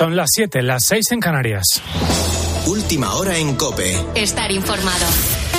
Son las 7, las 6 en Canarias. Última hora en Cope. Estar informado.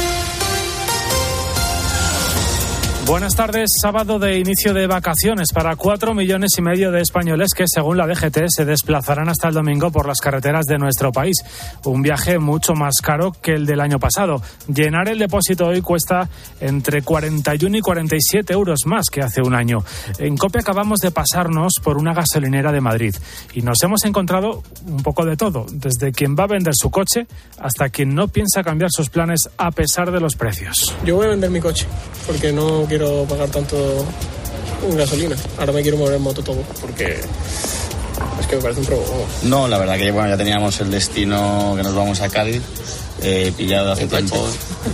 Buenas tardes. Sábado de inicio de vacaciones para cuatro millones y medio de españoles que, según la DGT, se desplazarán hasta el domingo por las carreteras de nuestro país. Un viaje mucho más caro que el del año pasado. Llenar el depósito hoy cuesta entre 41 y 47 euros más que hace un año. En COPE acabamos de pasarnos por una gasolinera de Madrid y nos hemos encontrado un poco de todo, desde quien va a vender su coche hasta quien no piensa cambiar sus planes a pesar de los precios. Yo voy a vender mi coche porque no quiero pagar tanto en gasolina. Ahora me quiero mover en moto todo porque es que me parece un robo. No, la verdad que bueno, ya teníamos el destino que nos vamos a Cádiz. Eh, pillado hace tiempo,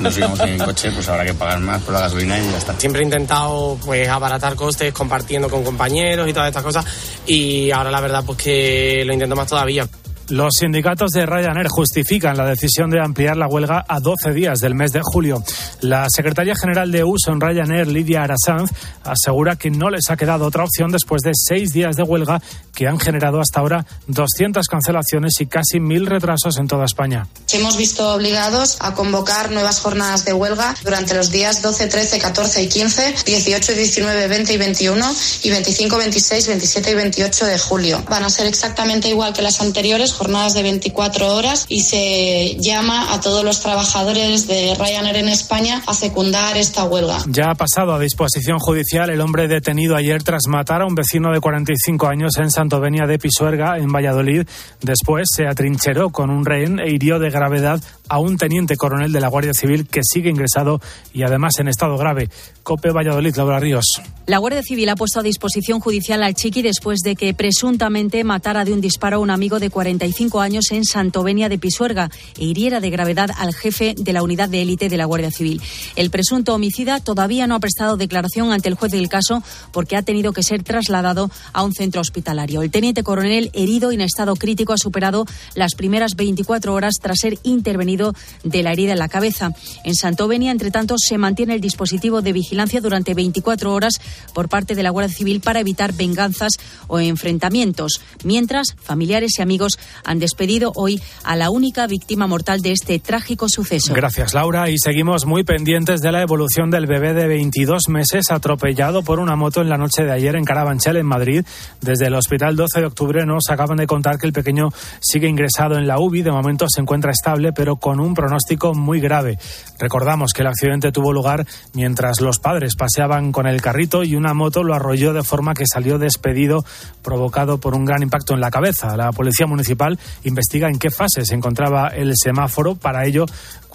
nos íbamos en coche, pues habrá que pagar más por la gasolina y ya está. Siempre he intentado pues abaratar costes compartiendo con compañeros y todas estas cosas y ahora la verdad pues que lo intento más todavía. Los sindicatos de Ryanair justifican la decisión de ampliar la huelga a 12 días del mes de julio. La secretaria general de uso en Ryanair, Lidia Arasanz, asegura que no les ha quedado otra opción después de seis días de huelga que han generado hasta ahora 200 cancelaciones y casi mil retrasos en toda España. Hemos visto obligados a convocar nuevas jornadas de huelga durante los días 12, 13, 14 y 15, 18, 19, 20 y 21 y 25, 26, 27 y 28 de julio. Van a ser exactamente igual que las anteriores jornadas de 24 horas y se llama a todos los trabajadores de Ryanair en España a secundar esta huelga. Ya ha pasado a disposición judicial el hombre detenido ayer tras matar a un vecino de 45 años en Santovenia de Pisuerga, en Valladolid. Después se atrincheró con un rehén e hirió de gravedad a un teniente coronel de la Guardia Civil que sigue ingresado y además en estado grave. Cope Valladolid, Laura Ríos. La Guardia Civil ha puesto a disposición judicial al chiqui después de que presuntamente matara de un disparo a un amigo de 45 años en Santovenia de Pisuerga e hiriera de gravedad al jefe de la unidad de élite de la Guardia Civil. El presunto homicida todavía no ha prestado declaración ante el juez del caso porque ha tenido que ser trasladado a un centro hospitalario. El teniente coronel herido y en estado crítico ha superado las primeras 24 horas tras ser intervenido de la herida en la cabeza. En Santovenia, entre tanto, se mantiene el dispositivo de vigilancia durante 24 horas por parte de la Guardia Civil para evitar venganzas o enfrentamientos, mientras familiares y amigos han despedido hoy a la única víctima mortal de este trágico suceso. Gracias, Laura. Y seguimos muy pendientes de la evolución del bebé de 22 meses atropellado por una moto en la noche de ayer en Carabanchel, en Madrid. Desde el hospital 12 de octubre nos acaban de contar que el pequeño sigue ingresado en la UBI. De momento se encuentra estable, pero con un pronóstico muy grave. Recordamos que el accidente tuvo lugar mientras los padres paseaban con el carrito y una moto lo arrolló de forma que salió despedido, provocado por un gran impacto en la cabeza. La policía municipal investiga en qué fase se encontraba el semáforo. Para ello,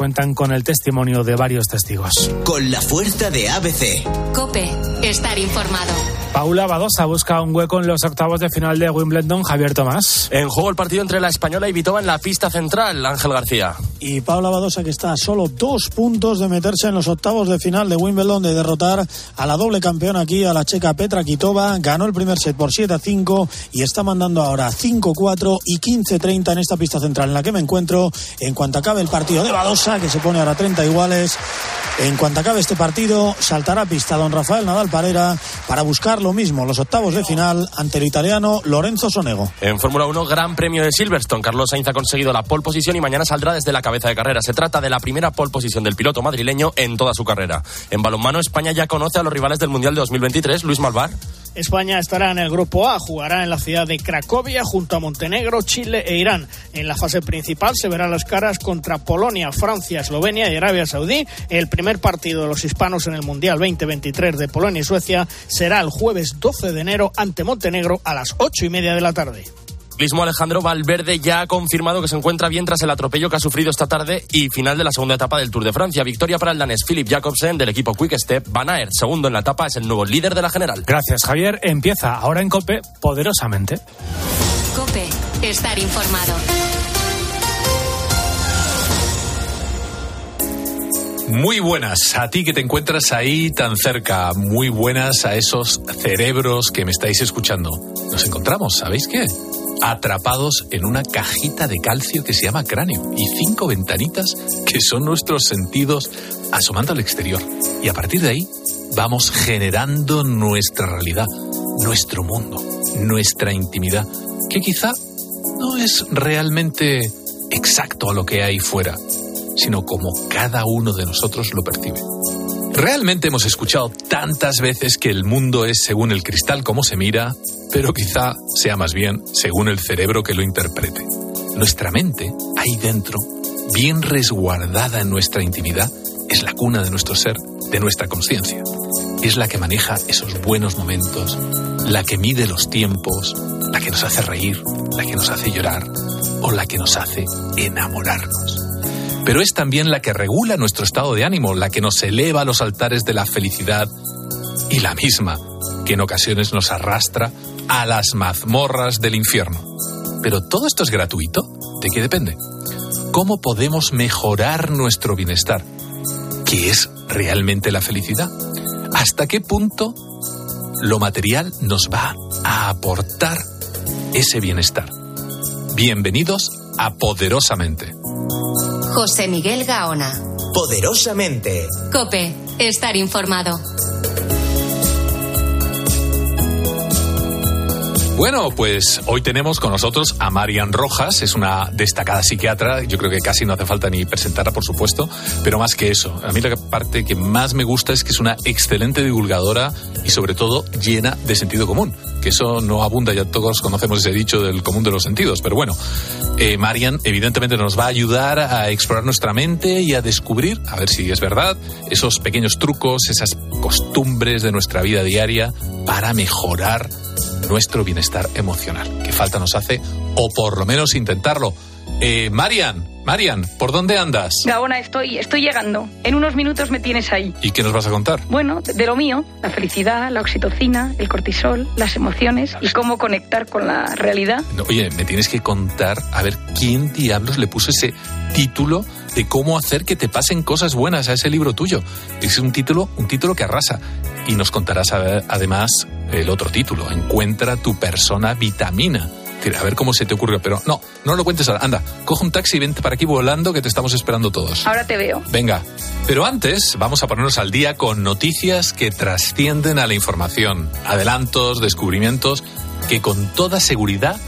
cuentan con el testimonio de varios testigos. Con la fuerza de ABC. Cope, estar informado. Paula Badosa busca un hueco en los octavos de final de Wimbledon. Javier Tomás. En juego el partido entre la española y Vitova en la pista central. Ángel García. Y Paula Badosa que está a solo dos puntos de meterse en los octavos de final de Wimbledon, de derrotar a la doble campeona aquí, a la checa Petra Kitova. Ganó el primer set por 7 a 5 y está mandando ahora 5-4 y 15-30 en esta pista central en la que me encuentro. En cuanto acabe el partido de Badosa, que se pone ahora 30 iguales. En cuanto acabe este partido, saltará a pista don Rafael Nadal Parera para buscar lo mismo, los octavos de final ante el italiano Lorenzo Sonego. En Fórmula 1, Gran Premio de Silverstone. Carlos Sainz ha conseguido la pole position y mañana saldrá desde la cabeza de carrera. Se trata de la primera pole position del piloto madrileño en toda su carrera. En balonmano, España ya conoce a los rivales del Mundial de 2023. Luis Malvar. España estará en el grupo A, jugará en la ciudad de Cracovia junto a Montenegro, Chile e Irán. En la fase principal se verán las caras contra Polonia, Francia, Eslovenia y Arabia Saudí. El primer partido de los hispanos en el Mundial 2023 de Polonia y Suecia será el jueves 12 de enero ante Montenegro a las ocho y media de la tarde. Mismo Alejandro Valverde ya ha confirmado que se encuentra bien tras el atropello que ha sufrido esta tarde y final de la segunda etapa del Tour de Francia. Victoria para el danés Philip Jacobsen del equipo Quick Step. Van Aert, segundo en la etapa, es el nuevo líder de la general. Gracias, Javier. Empieza ahora en Cope poderosamente. Cope, estar informado. Muy buenas a ti que te encuentras ahí tan cerca. Muy buenas a esos cerebros que me estáis escuchando. Nos encontramos, ¿sabéis qué? Atrapados en una cajita de calcio que se llama cráneo y cinco ventanitas que son nuestros sentidos asomando al exterior. Y a partir de ahí vamos generando nuestra realidad, nuestro mundo, nuestra intimidad, que quizá no es realmente exacto a lo que hay fuera, sino como cada uno de nosotros lo percibe. Realmente hemos escuchado tantas veces que el mundo es según el cristal como se mira, pero quizá sea más bien según el cerebro que lo interprete. Nuestra mente, ahí dentro, bien resguardada en nuestra intimidad, es la cuna de nuestro ser, de nuestra conciencia. Es la que maneja esos buenos momentos, la que mide los tiempos, la que nos hace reír, la que nos hace llorar o la que nos hace enamorarnos pero es también la que regula nuestro estado de ánimo, la que nos eleva a los altares de la felicidad y la misma que en ocasiones nos arrastra a las mazmorras del infierno. Pero todo esto es gratuito. ¿De qué depende? ¿Cómo podemos mejorar nuestro bienestar? ¿Qué es realmente la felicidad? ¿Hasta qué punto lo material nos va a aportar ese bienestar? Bienvenidos a Poderosamente. José Miguel Gaona. Poderosamente. Cope, estar informado. Bueno, pues hoy tenemos con nosotros a Marian Rojas, es una destacada psiquiatra, yo creo que casi no hace falta ni presentarla, por supuesto, pero más que eso, a mí la parte que más me gusta es que es una excelente divulgadora y sobre todo llena de sentido común, que eso no abunda, ya todos conocemos ese dicho del común de los sentidos, pero bueno, eh, Marian evidentemente nos va a ayudar a explorar nuestra mente y a descubrir, a ver si es verdad, esos pequeños trucos, esas costumbres de nuestra vida diaria para mejorar nuestro bienestar emocional, que falta nos hace, o por lo menos intentarlo. Eh, Marian, Marian, ¿por dónde andas? Gaona, estoy, estoy llegando. En unos minutos me tienes ahí. ¿Y qué nos vas a contar? Bueno, de lo mío, la felicidad, la oxitocina, el cortisol, las emociones y cómo conectar con la realidad. oye, me tienes que contar a ver quién diablos le puso ese título de cómo hacer que te pasen cosas buenas a ese libro tuyo. Es un título, un título que arrasa. Y nos contarás además el otro título, Encuentra tu persona vitamina. A ver cómo se te ocurrió, pero no, no lo cuentes ahora. Anda, coge un taxi y vente para aquí volando que te estamos esperando todos. Ahora te veo. Venga, pero antes vamos a ponernos al día con noticias que trascienden a la información, adelantos, descubrimientos que con toda seguridad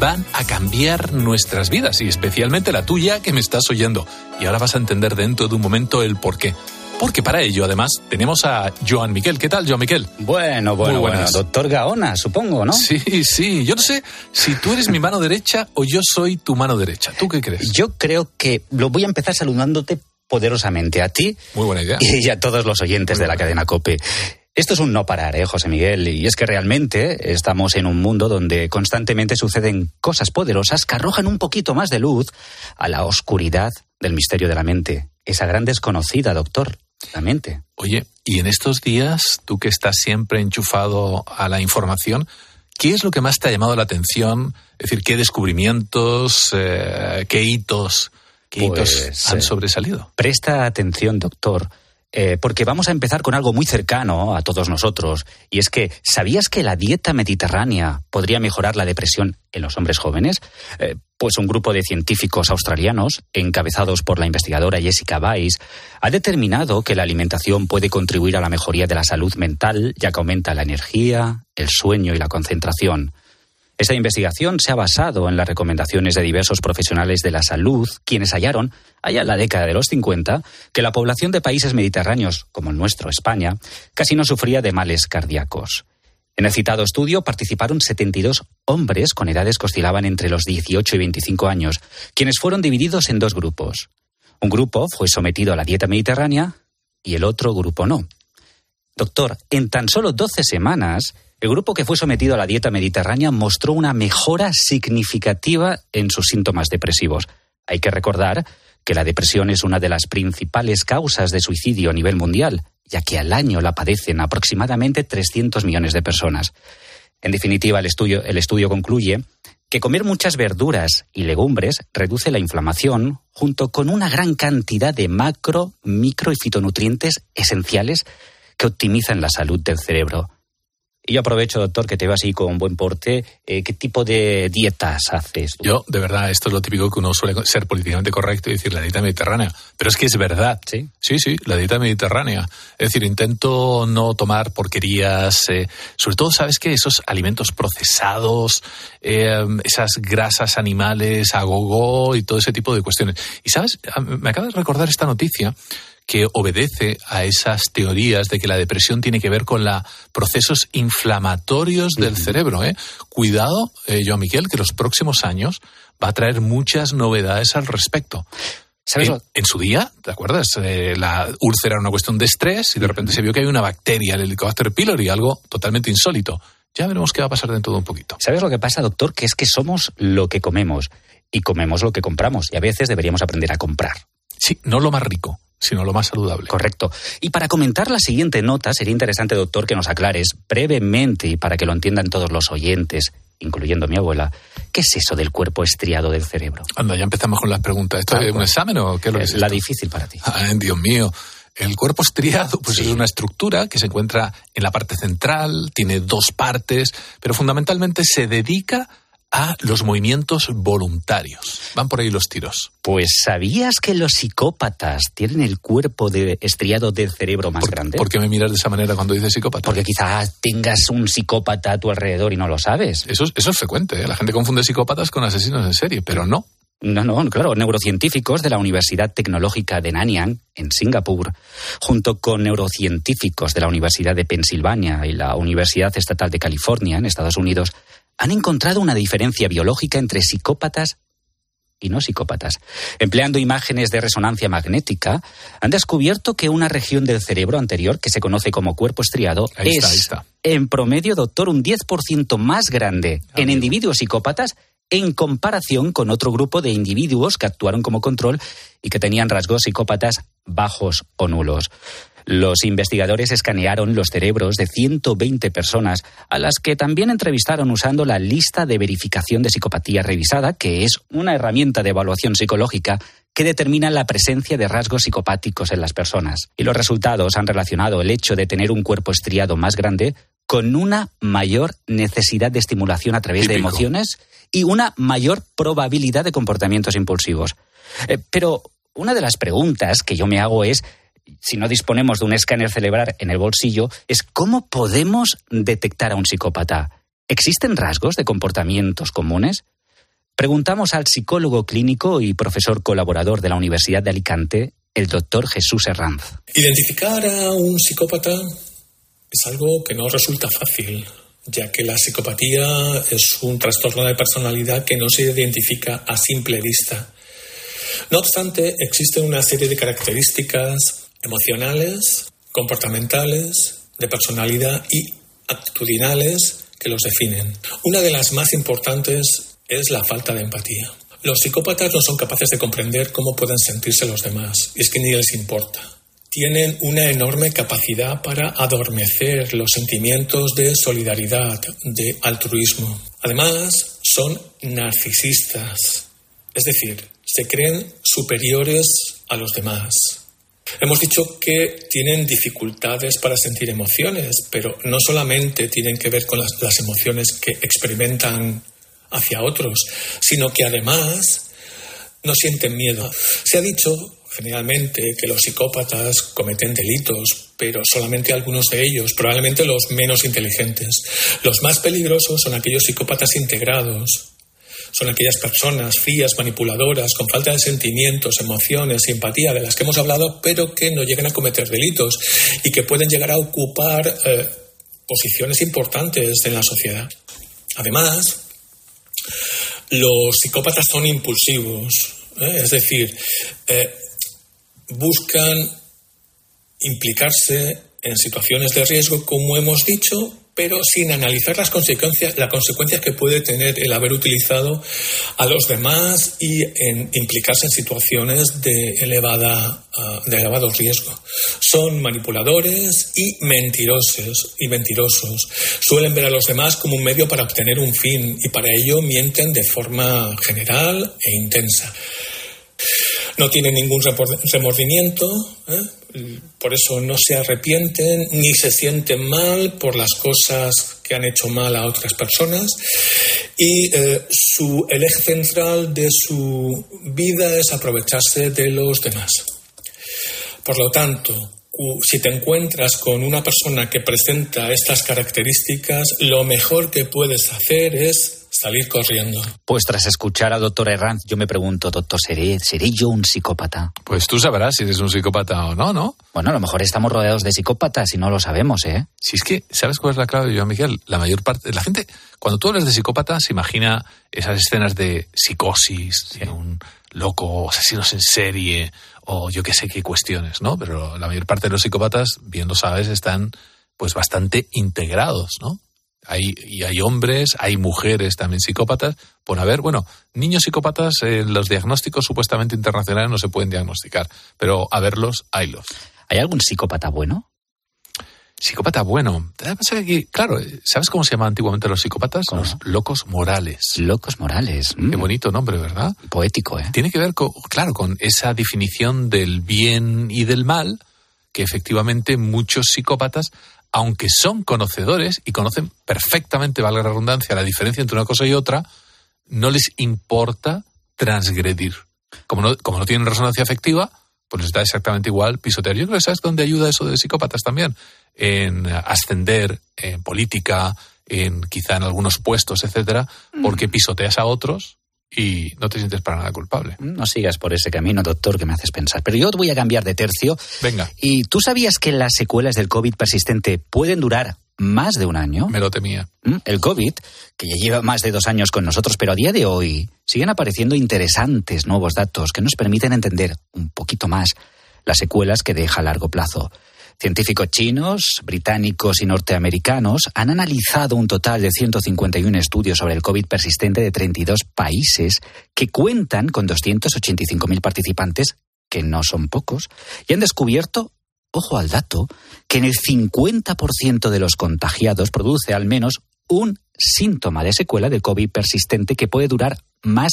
van a cambiar nuestras vidas y especialmente la tuya que me estás oyendo. Y ahora vas a entender dentro de un momento el por qué. Porque para ello, además, tenemos a Joan Miquel. ¿Qué tal, Joan Miquel? Bueno, bueno, bueno. Doctor Gaona, supongo, ¿no? Sí, sí. Yo no sé si tú eres mi mano derecha o yo soy tu mano derecha. ¿Tú qué crees? Yo creo que lo voy a empezar saludándote poderosamente a ti. Muy buena idea. Y a todos los oyentes de la cadena COPE. Esto es un no parar, ¿eh, José Miguel? Y es que realmente estamos en un mundo donde constantemente suceden cosas poderosas que arrojan un poquito más de luz a la oscuridad del misterio de la mente. Esa gran desconocida, doctor. Oye, y en estos días, tú que estás siempre enchufado a la información, ¿qué es lo que más te ha llamado la atención? Es decir, ¿qué descubrimientos, eh, qué hitos, qué pues, han eh, sobresalido? Presta atención, doctor. Eh, porque vamos a empezar con algo muy cercano a todos nosotros, y es que, ¿sabías que la dieta mediterránea podría mejorar la depresión en los hombres jóvenes? Pues un grupo de científicos australianos, encabezados por la investigadora Jessica Weiss, ha determinado que la alimentación puede contribuir a la mejoría de la salud mental, ya que aumenta la energía, el sueño y la concentración. Esta investigación se ha basado en las recomendaciones de diversos profesionales de la salud, quienes hallaron, allá en la década de los 50, que la población de países mediterráneos, como el nuestro, España, casi no sufría de males cardíacos. En el citado estudio participaron 72 hombres con edades que oscilaban entre los 18 y 25 años, quienes fueron divididos en dos grupos. Un grupo fue sometido a la dieta mediterránea y el otro grupo no. Doctor, en tan solo 12 semanas, el grupo que fue sometido a la dieta mediterránea mostró una mejora significativa en sus síntomas depresivos. Hay que recordar que la depresión es una de las principales causas de suicidio a nivel mundial ya que al año la padecen aproximadamente 300 millones de personas. En definitiva, el estudio, concluye que comer muchas verduras y legumbres reduce la inflamación junto con una gran cantidad de macro, micro y fitonutrientes esenciales que optimizan la salud del cerebro. Y yo aprovecho, doctor, que te veo así con buen porte. Eh, ¿Qué tipo de dietas haces? Tú? Yo, de verdad, esto es lo típico que uno suele ser políticamente correcto y decir la dieta mediterránea. Pero es que es verdad. Sí. Sí, sí, la dieta mediterránea. Es decir, intento no tomar porquerías, eh, sobre todo, ¿sabes qué? Esos alimentos procesados, eh, esas grasas animales a gogo y todo ese tipo de cuestiones. Y, ¿sabes? Me acaba de recordar esta noticia que obedece a esas teorías de que la depresión tiene que ver con la procesos inflamatorios del cerebro. ¿eh? Cuidado, eh, Joan Miguel, que los próximos años va a traer muchas novedades al respecto. ¿Sabes en su día, ¿te acuerdas? Eh, la úlcera era una cuestión de estrés y de repente se vio que hay una bacteria, el Helicobacter pylori, algo totalmente insólito. Ya veremos qué va a pasar dentro de un poquito. ¿Sabes lo que pasa, doctor? Que es que somos lo que comemos y comemos lo que compramos. Y a veces deberíamos aprender a comprar. Sí, no lo más rico, sino lo más saludable. Correcto. Y para comentar la siguiente nota, sería interesante, doctor, que nos aclares brevemente y para que lo entiendan todos los oyentes, incluyendo mi abuela, ¿qué es eso del cuerpo estriado del cerebro? Anda, ya empezamos con las preguntas. ¿Esto es un examen o qué es lo que es Eh, La esto? difícil para ti. Ay, Dios mío. El cuerpo estriado pues es una estructura que se encuentra en la parte central, tiene dos partes, pero fundamentalmente se dedica a los movimientos voluntarios. Van por ahí los tiros. Pues ¿sabías que los psicópatas tienen el cuerpo de estriado del cerebro más grande? ¿Por qué me miras de esa manera cuando dices psicópata? Porque quizás tengas un psicópata a tu alrededor y no lo sabes. Eso, es- eso es frecuente. ¿eh? La gente confunde psicópatas con asesinos en serie, pero no. No, no, claro, neurocientíficos de la Universidad Tecnológica de Nanyang, en Singapur, junto con neurocientíficos de la Universidad de Pensilvania y la Universidad Estatal de California, en Estados Unidos, han encontrado una diferencia biológica entre psicópatas y no psicópatas. Empleando imágenes de resonancia magnética, han descubierto que una región del cerebro anterior, que se conoce como cuerpo estriado, Ahí es está, ahí está. en promedio, doctor, un 10% más grande en individuos psicópatas en comparación con otro grupo de individuos que actuaron como control y que tenían rasgos psicópatas bajos o nulos. Los investigadores escanearon los cerebros de 120 personas, a las que también entrevistaron usando la lista de verificación de psicopatía revisada, que es una herramienta de evaluación psicológica que determina la presencia de rasgos psicopáticos en las personas. Y los resultados han relacionado el hecho de tener un cuerpo estriado más grande con una mayor necesidad de estimulación a través de emociones y una mayor probabilidad de comportamientos impulsivos. Eh, pero una de las preguntas que yo me hago es, si no disponemos de un escáner cerebral en el bolsillo, es cómo podemos detectar a un psicópata. ¿Existen rasgos de comportamientos comunes? Preguntamos al psicólogo clínico y profesor colaborador de la Universidad de Alicante, el doctor Jesús Herranz. Identificar a un psicópata es algo que no resulta fácil, ya que la psicopatía es un trastorno de personalidad que no se identifica a simple vista. No obstante, existen una serie de características emocionales, comportamentales, de personalidad y actitudinales que los definen. Una de las más importantes es la falta de empatía. Los psicópatas no son capaces de comprender cómo pueden sentirse los demás, y es que ni les importa. Tienen una enorme capacidad para adormecer los sentimientos de solidaridad, de altruismo. Además, son narcisistas, es decir, se creen superiores a los demás. Hemos dicho que tienen dificultades para sentir emociones, pero no solamente tienen que ver con las, las emociones que experimentan hacia otros, sino que además no sienten miedo. Se ha dicho generalmente que los psicópatas cometen delitos, pero solamente algunos de ellos, probablemente los menos inteligentes. Los más peligrosos son aquellos psicópatas integrados, son aquellas personas frías, manipuladoras, con falta de sentimientos, emociones y empatía de las que hemos hablado, pero que no llegan a cometer delitos y que pueden llegar a ocupar eh, posiciones importantes en la sociedad. Además, los psicópatas son impulsivos, ¿eh? es decir, eh, buscan implicarse en situaciones de riesgo, como hemos dicho, pero sin analizar las consecuencias, las consecuencias que puede tener el haber utilizado a los demás y implicarse en situaciones de, elevada, uh, de elevado riesgo. Son manipuladores y mentirosos, y mentirosos. Suelen ver a los demás como un medio para obtener un fin y para ello mienten de forma general e intensa no tienen ningún remordimiento, ¿eh? Por eso no se arrepienten ni se sienten mal por las cosas que han hecho mal a otras personas y eh, su, el eje central de su vida es aprovecharse de los demás. Por lo tanto, si te encuentras con una persona que presenta estas características, lo mejor que puedes hacer es salir corriendo. Pues tras escuchar al doctor Herranz, yo me pregunto, doctor, ¿seré, ¿seré yo un psicópata? Pues tú sabrás si eres un psicópata o no, ¿no? Bueno, a lo mejor estamos rodeados de psicópatas y no lo sabemos, ¿eh? Si es que, ¿sabes cuál es la clave, yo, Miguel? La mayor parte, la gente, cuando tú hablas de psicópata, se imagina esas escenas de psicosis, de un loco, asesinos en serie, o yo qué sé qué cuestiones, ¿no? Pero la mayor parte de los psicópatas, bien lo sabes, están pues bastante integrados, ¿no? Hay, y hay hombres, hay mujeres también psicópatas. Por haber, bueno, niños psicópatas, en los diagnósticos supuestamente internacionales no se pueden diagnosticar, pero a verlos, haylos. ¿Hay algún psicópata bueno? Psicópata bueno. claro, ¿sabes cómo se llamaban antiguamente los psicópatas? Los locos morales. Locos morales. Qué mm. bonito nombre, ¿verdad? Poético, ¿eh? Tiene que ver, con, claro, con esa definición del bien y del mal que efectivamente muchos psicópatas aunque son conocedores y conocen perfectamente, valga la redundancia, la diferencia entre una cosa y otra, no les importa transgredir. Como no, como no tienen resonancia afectiva, pues les da exactamente igual pisotear. Yo creo que sabes dónde ayuda eso de psicópatas también. En ascender, en política, en quizá en algunos puestos, etcétera, mm. porque pisoteas a otros y no te sientes para nada culpable. No sigas por ese camino, doctor, que me haces pensar. Pero yo te voy a cambiar de tercio. Venga. ¿Y tú sabías que las secuelas del COVID persistente pueden durar más de un año? Me lo temía. ¿Mm? El COVID, que ya lleva más de dos años con nosotros, pero a día de hoy siguen apareciendo interesantes nuevos datos que nos permiten entender un poquito más las secuelas que deja a largo plazo. Científicos chinos, británicos y norteamericanos han analizado un total de 151 estudios sobre el COVID persistente de 32 países que cuentan con 285.000 participantes, que no son pocos, y han descubierto, ojo al dato, que en el 50% de los contagiados produce al menos un síntoma de secuela de COVID persistente que puede durar más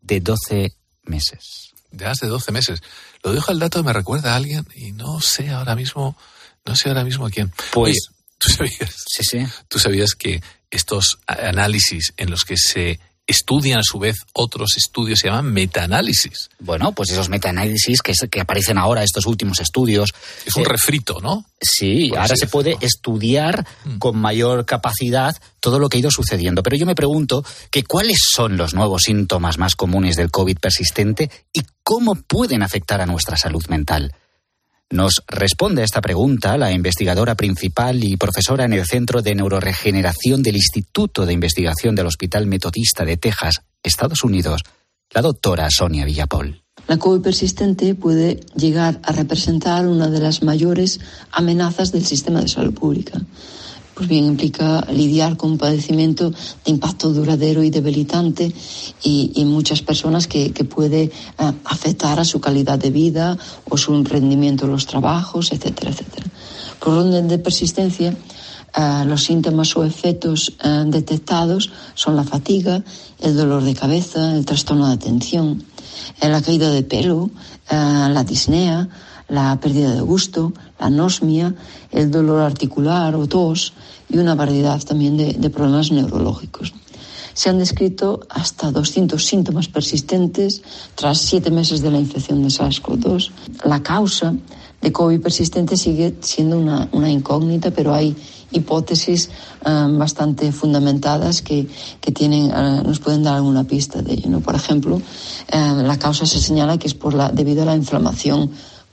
de 12 meses. De de 12 meses. Lo dejo al dato, me recuerda a alguien y no sé ahora mismo, no sé ahora mismo a quién. Pues, ¿tú sabías? Sí, sí. ¿Tú sabías que estos análisis en los que se estudian a su vez otros estudios, se llaman metaanálisis. Bueno, pues esos metaanálisis que, que aparecen ahora, estos últimos estudios. Es un refrito, ¿no? Sí, ahora se puede estudiar mm. con mayor capacidad todo lo que ha ido sucediendo. Pero yo me pregunto que cuáles son los nuevos síntomas más comunes del COVID persistente y cómo pueden afectar a nuestra salud mental. Nos responde a esta pregunta la investigadora principal y profesora en el Centro de Neuroregeneración del Instituto de Investigación del Hospital Metodista de Texas, Estados Unidos, la doctora Sonia Villapol. La COVID persistente puede llegar a representar una de las mayores amenazas del sistema de salud pública pues bien implica lidiar con un padecimiento de impacto duradero y debilitante y, muchas personas que, que puede eh, afectar a su calidad de vida o su rendimiento en los trabajos, etcétera, etcétera. Por orden de persistencia, eh, los síntomas o efectos eh, detectados son la fatiga, el dolor de cabeza, el trastorno de atención, la caída de pelo, la disnea, la pérdida de gusto, la anosmia, el dolor articular o tos y una variedad también de, problemas neurológicos. Se han descrito hasta 200 síntomas persistentes tras siete meses de la infección de SARS-CoV-2. La causa de COVID persistente sigue siendo una, incógnita, pero hay hipótesis eh, bastante fundamentadas que, tienen, eh, nos pueden dar alguna pista de ello. Por ejemplo, eh, la causa se señala que es por la, debido a la inflamación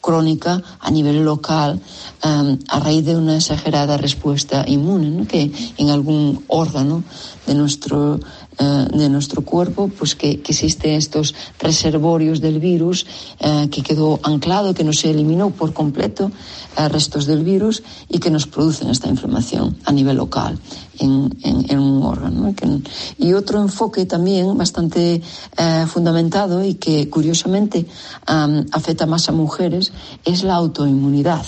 crónica a nivel local um, a raíz de una exagerada respuesta inmune, que en algún órgano de nuestro uh, de nuestro cuerpo, pues que, que existen estos reservorios del virus uh, que quedó anclado, que no se eliminó por completo, uh, restos del virus y que nos producen esta inflamación a nivel local en, en, en un órgano. Y otro enfoque también bastante eh, fundamentado y que curiosamente afecta más a mujeres es la autoinmunidad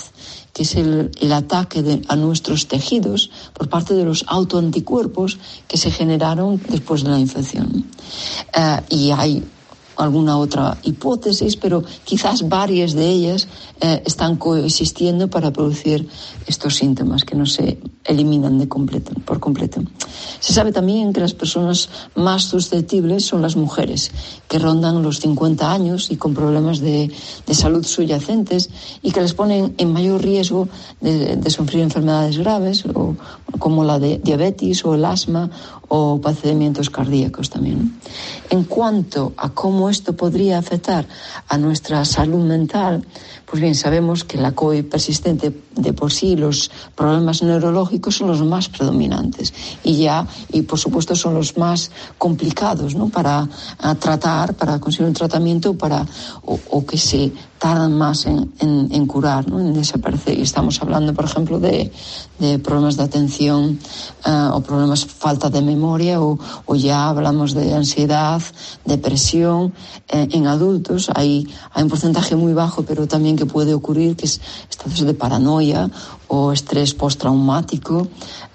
que es el, el ataque de, a nuestros tejidos por parte de los autoanticuerpos que se generaron después de la infección. Uh, y hay alguna otra hipótesis, pero quizás varias de ellas eh, están coexistiendo para producir estos síntomas que no se eliminan de completo, por completo. Se sabe también que las personas más susceptibles son las mujeres, que rondan los 50 años y con problemas de, de salud subyacentes y que les ponen en mayor riesgo de, de sufrir enfermedades graves o, como la de diabetes o el asma o padecimientos cardíacos también. En cuanto a cómo esto podría afectar a nuestra salud mental, pues bien, sabemos que la COVID persistente de por sí, los problemas neurológicos son los más predominantes y ya, y por supuesto son los más complicados ¿no? para tratar, para conseguir un tratamiento para, o, o que se tardan más en, en, en curar, ¿no? en desaparecer. Y estamos hablando, por ejemplo, de, de problemas de atención uh, o problemas falta de memoria o, o, ya hablamos de ansiedad, depresión. Eh, en adultos hay, hay un porcentaje muy bajo, pero también que puede ocurrir, que es estados de paranoia o estrés postraumático,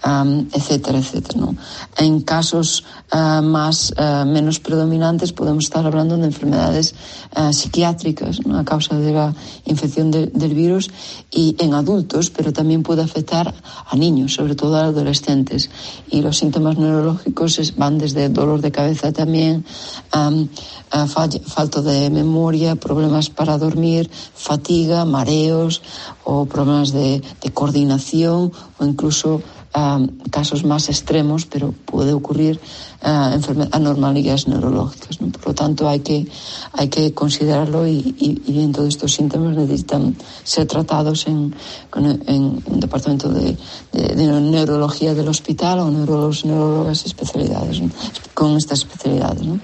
um, etcétera, etcétera. ¿no? En casos uh, más uh, menos predominantes podemos estar hablando de enfermedades uh, psiquiátricas ¿no? a causa de la infección de, del virus y en adultos, pero también puede afectar a niños, sobre todo a adolescentes. Y los síntomas neurológicos van desde dolor de cabeza también, um, falta de memoria, problemas para dormir, fatiga, mareos o problemas de, de coordinación o incluso uh, casos más extremos, pero puede ocurrir uh, anormalidades neurológicas. Por lo tanto, hay que, hay que considerarlo y, y, bien todos estos síntomas necesitan ser tratados en, un departamento de, de, neurología del hospital o neurólogos, neurólogas especialidades, con estas especialidades. ¿no?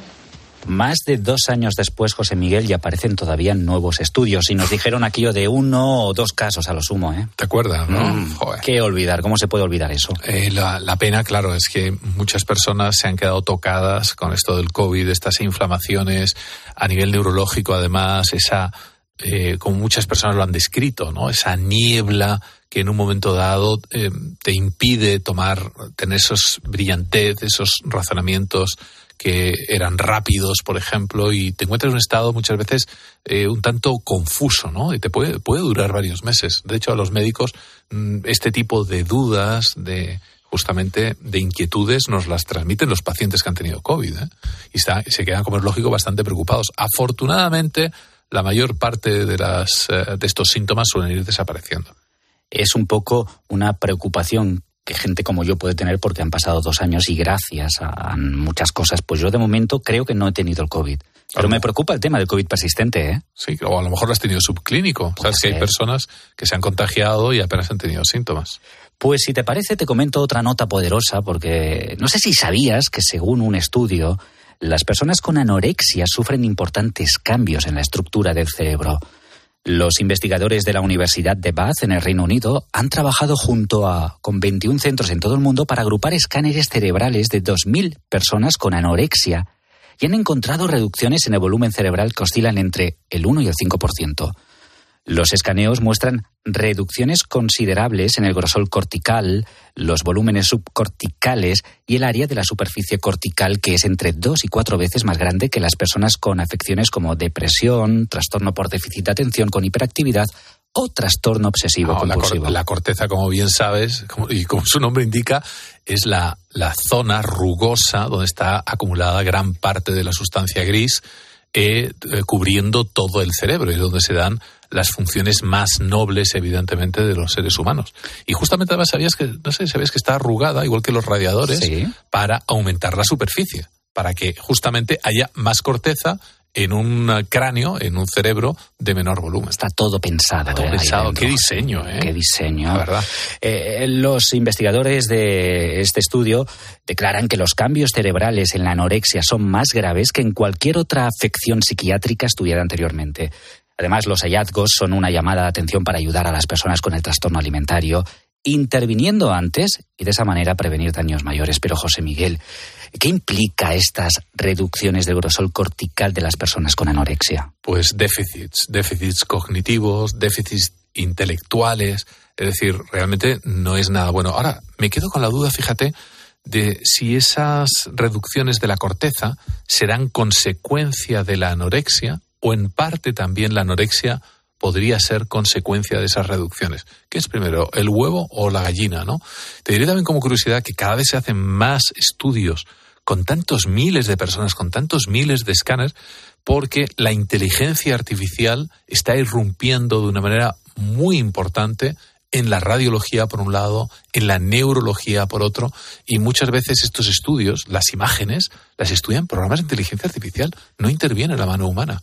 Más de dos años después, José Miguel, ya aparecen todavía nuevos estudios y nos dijeron aquello de uno o dos casos a lo sumo, ¿eh? ¿Te acuerdas, no? Mm, ¿Qué olvidar? ¿Cómo se puede olvidar eso? Eh, la, la, pena, claro, es que muchas personas se han quedado tocadas con esto del COVID, estas inflamaciones a nivel neurológico, además, esa, eh, como muchas personas lo han descrito, ¿no? Esa niebla que en un momento dado eh, te impide tomar, tener esos brillantez, esos razonamientos que eran rápidos, por ejemplo, y te encuentras en un estado muchas veces eh, un tanto confuso, ¿no? Y te puede, puede durar varios meses. De hecho, a los médicos mmm, este tipo de dudas, de justamente de inquietudes, nos las transmiten los pacientes que han tenido COVID, ¿eh? Y se quedan, como es lógico, bastante preocupados. Afortunadamente, la mayor parte de, las, eh, de estos síntomas suelen ir desapareciendo. Es un poco una preocupación que gente como yo puede tener porque han pasado dos años y gracias a, muchas cosas, pues yo de momento creo que no he tenido el COVID. Pero me preocupa el tema del COVID persistente, ¿eh? Sí, o a lo mejor lo has tenido subclínico. Sabes que hay personas que se han contagiado y apenas han tenido síntomas. Pues si te parece, te comento otra nota poderosa, porque no sé si sabías que según un estudio, las personas con anorexia sufren importantes cambios en la estructura del cerebro. Los investigadores de la Universidad de Bath en el Reino Unido han trabajado junto a con 21 centros en todo el mundo para agrupar escáneres cerebrales de 2.000 personas con anorexia y han encontrado reducciones en el volumen cerebral que oscilan entre el 1 y el 5%. Los escaneos muestran reducciones considerables en el grosor cortical, los volúmenes subcorticales y el área de la superficie cortical que es entre dos y cuatro veces más grande que las personas con afecciones como depresión, trastorno por déficit de atención con hiperactividad o trastorno obsesivo no, compulsivo. La, la, corteza, como bien sabes, como, y como su nombre indica, es la, la zona rugosa donde está acumulada gran parte de la sustancia gris eh, eh, cubriendo todo el cerebro y donde se dan las funciones más nobles, evidentemente, de los seres humanos. Y justamente además sabías que, no sé, sabías que está arrugada, igual que los radiadores, ¿Sí? para aumentar la superficie, para que justamente haya más corteza en un cráneo, en un cerebro de menor volumen. Está todo pensado. Está todo eh, pensado. Qué diseño, ¿eh? Qué diseño. La verdad. Eh, los investigadores de este estudio declaran que los cambios cerebrales en la anorexia son más graves que en cualquier otra afección psiquiátrica estudiada anteriormente. Además, los hallazgos son una llamada de atención para ayudar a las personas con el trastorno alimentario, interviniendo antes y de esa manera prevenir daños mayores. Pero, José Miguel, ¿qué implica estas reducciones del grosor cortical de las personas con anorexia? Pues déficits, déficits cognitivos, déficits intelectuales, es decir, realmente no es nada bueno. Ahora, me quedo con la duda, fíjate, de si esas reducciones de la corteza serán consecuencia de la anorexia o en parte también la anorexia podría ser consecuencia de esas reducciones. ¿Qué es primero, el huevo o la gallina? ¿no? Te diré también como curiosidad que cada vez se hacen más estudios con tantos miles de personas, con tantos miles de escáneres, porque la inteligencia artificial está irrumpiendo de una manera muy importante en la radiología por un lado, en la neurología por otro, y muchas veces estos estudios, las imágenes, las estudian programas de inteligencia artificial, no interviene la mano humana.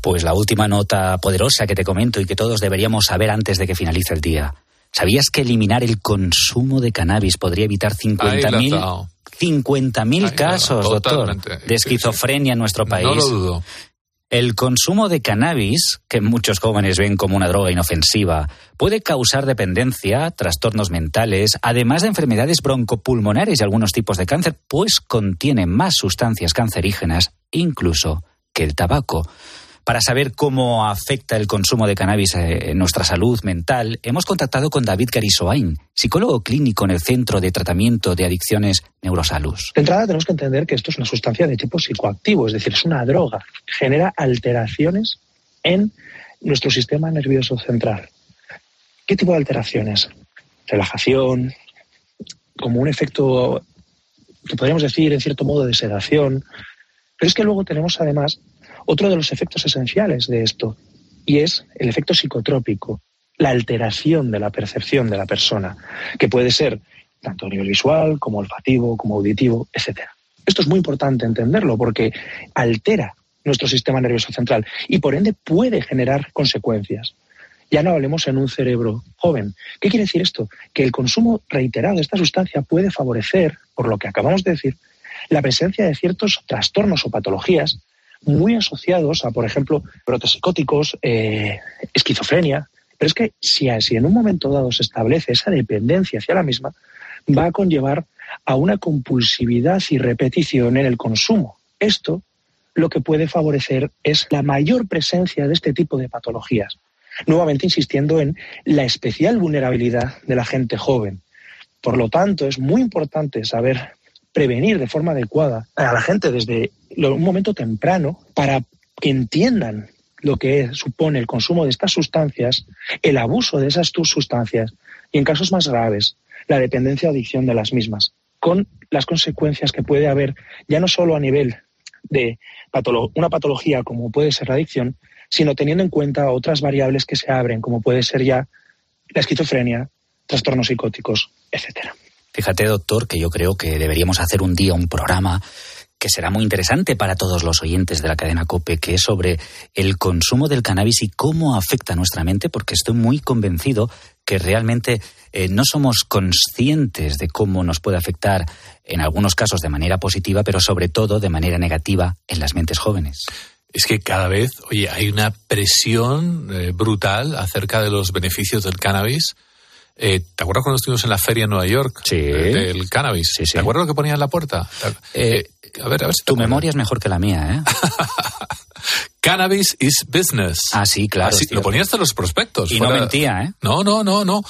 Pues la última nota poderosa que te comento y que todos deberíamos saber antes de que finalice el día. ¿Sabías que eliminar el consumo de cannabis podría evitar 50.000 50.000 casos, doctor, de esquizofrenia en nuestro país? No lo dudo. El consumo de cannabis, que muchos jóvenes ven como una droga inofensiva, puede causar dependencia, trastornos mentales, además de enfermedades broncopulmonares y algunos tipos de cáncer, pues contiene más sustancias cancerígenas incluso que el tabaco. Para saber cómo afecta el consumo de cannabis eh, en nuestra salud mental, hemos contactado con David Garisoain, psicólogo clínico en el Centro de Tratamiento de Adicciones Neurosalus. De entrada tenemos que entender que esto es una sustancia de tipo psicoactivo, es decir, es una droga. Genera alteraciones en nuestro sistema nervioso central. ¿Qué tipo de alteraciones? Relajación, como un efecto que podríamos decir en cierto modo de sedación. Pero es que luego tenemos además otro de los efectos esenciales de esto, y es el efecto psicotrópico, la alteración de la percepción de la persona, que puede ser tanto a nivel visual como olfativo, como auditivo, etc. Esto es muy importante entenderlo porque altera nuestro sistema nervioso central y por ende puede generar consecuencias. Ya no hablemos en un cerebro joven. ¿Qué quiere decir esto? Que el consumo reiterado de esta sustancia puede favorecer, por lo que acabamos de decir, la presencia de ciertos trastornos o patologías muy asociados a, por ejemplo, brotes psicóticos, eh, esquizofrenia. Pero es que si, si en un momento dado se establece esa dependencia hacia la misma, va a conllevar a una compulsividad y repetición en el consumo. Esto lo que puede favorecer es la mayor presencia de este tipo de patologías. Nuevamente insistiendo en la especial vulnerabilidad de la gente joven. Por lo tanto, es muy importante saber prevenir de forma adecuada a la gente desde un momento temprano para que entiendan lo que supone el consumo de estas sustancias, el abuso de esas sustancias y, en casos más graves, la dependencia o adicción de las mismas, con las consecuencias que puede haber ya no solo a nivel de una patología como puede ser la adicción, sino teniendo en cuenta otras variables que se abren, como puede ser ya la esquizofrenia, trastornos psicóticos, etcétera. Fíjate, doctor, que yo creo que deberíamos hacer un día un programa que será muy interesante para todos los oyentes de la cadena COPE, que es sobre el consumo del cannabis y cómo afecta nuestra mente, porque estoy muy convencido que realmente eh, no somos conscientes de cómo nos puede afectar en algunos casos de manera positiva, pero sobre todo de manera negativa en las mentes jóvenes. Es que cada vez, oye, hay una presión eh, brutal acerca de los beneficios del cannabis eh, ¿Te acuerdas cuando estuvimos en la feria en Nueva York? Sí. Del cannabis. Sí, sí. ¿Te acuerdas lo que ponía en la puerta? Eh, a ver, a ver si Tu memoria es mejor que la mía, ¿eh? Cannabis is business. Ah, sí, claro. Así, lo ponías en los prospectos. Y no mentía, ¿eh? No, no, no, no.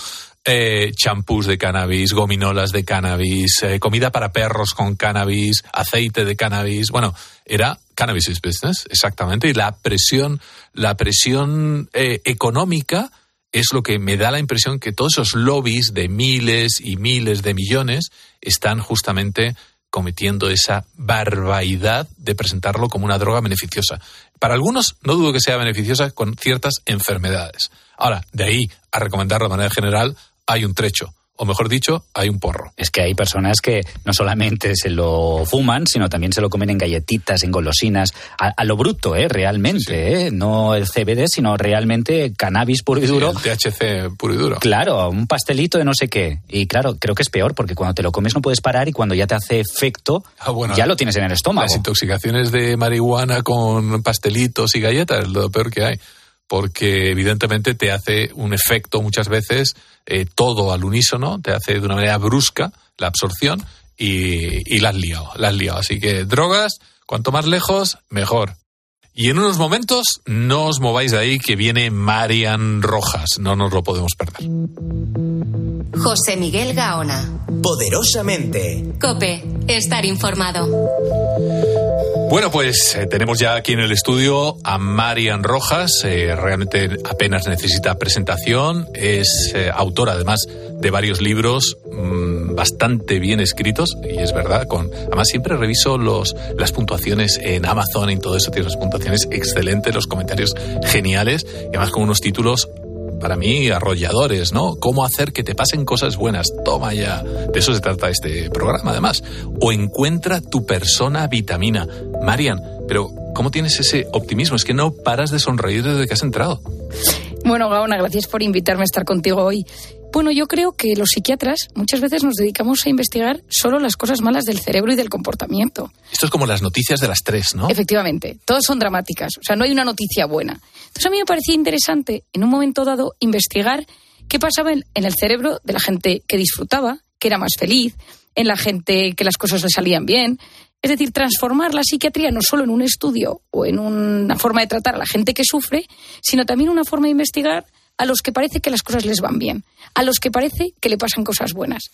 Eh, champús de cannabis, gominolas de cannabis, eh, comida para perros con cannabis, aceite de cannabis. Bueno, era cannabis is business, exactamente. Y la presión, la presión eh, económica es lo que me da la impresión que todos esos lobbies de miles y miles de millones están justamente cometiendo esa barbaridad de presentarlo como una droga beneficiosa. Para algunos no dudo que sea beneficiosa con ciertas enfermedades. Ahora, de ahí a recomendarlo de manera general hay un trecho o mejor dicho, hay un porro. Es que hay personas que no solamente se lo fuman, sino también se lo comen en galletitas, en golosinas, a, lo bruto, ¿eh? Realmente, ¿eh? No el CBD, sino realmente cannabis puro y duro. el THC puro y duro. Claro, un pastelito de no sé qué. Y claro, creo que es peor porque cuando te lo comes no puedes parar y cuando ya te hace efecto, ah, ya lo tienes en el estómago. Las intoxicaciones de marihuana con pastelitos y galletas es lo peor que hay porque evidentemente te hace un efecto muchas veces eh, todo al unísono, te hace de una manera brusca la absorción y, y la has liado, la has liado. Así que drogas, cuanto más lejos, mejor. Y en unos momentos no os mováis de ahí que viene Marian Rojas. No nos lo podemos perder. José Miguel Gaona. Poderosamente. Cope, estar informado. Bueno, pues eh, tenemos ya aquí en el estudio a Marian Rojas. eh, realmente apenas necesita presentación. Es eh, autora, además, de varios libros mm, bastante bien escritos. Y es verdad, con además siempre reviso los, las puntuaciones en Amazon y todo eso. Tiene unas puntuaciones excelentes, los comentarios geniales. Y además con unos títulos para mí arrolladores, ¿no? Cómo hacer que te pasen cosas buenas. Toma ya. De eso se trata este programa, además. O encuentra tu persona vitamina. Marian, pero ¿cómo tienes ese optimismo? Es que no paras de sonreír desde que has entrado. Bueno, Gaona, gracias por invitarme a estar contigo hoy. Bueno, yo creo que los psiquiatras muchas veces nos dedicamos a investigar solo las cosas malas del cerebro y del comportamiento. Esto es como las noticias de las tres, ¿no? Efectivamente, todas son dramáticas, o sea, no hay una noticia buena. Entonces a mí me parecía interesante, en un momento dado, investigar qué pasaba en, en el cerebro de la gente que disfrutaba, que era más feliz, en la gente que las cosas le salían bien. Es decir, transformar la psiquiatría no solo en un estudio o en una forma de tratar a la gente que sufre, sino también una forma de investigar a los que parece que las cosas les van bien, a los que parece que le pasan cosas buenas.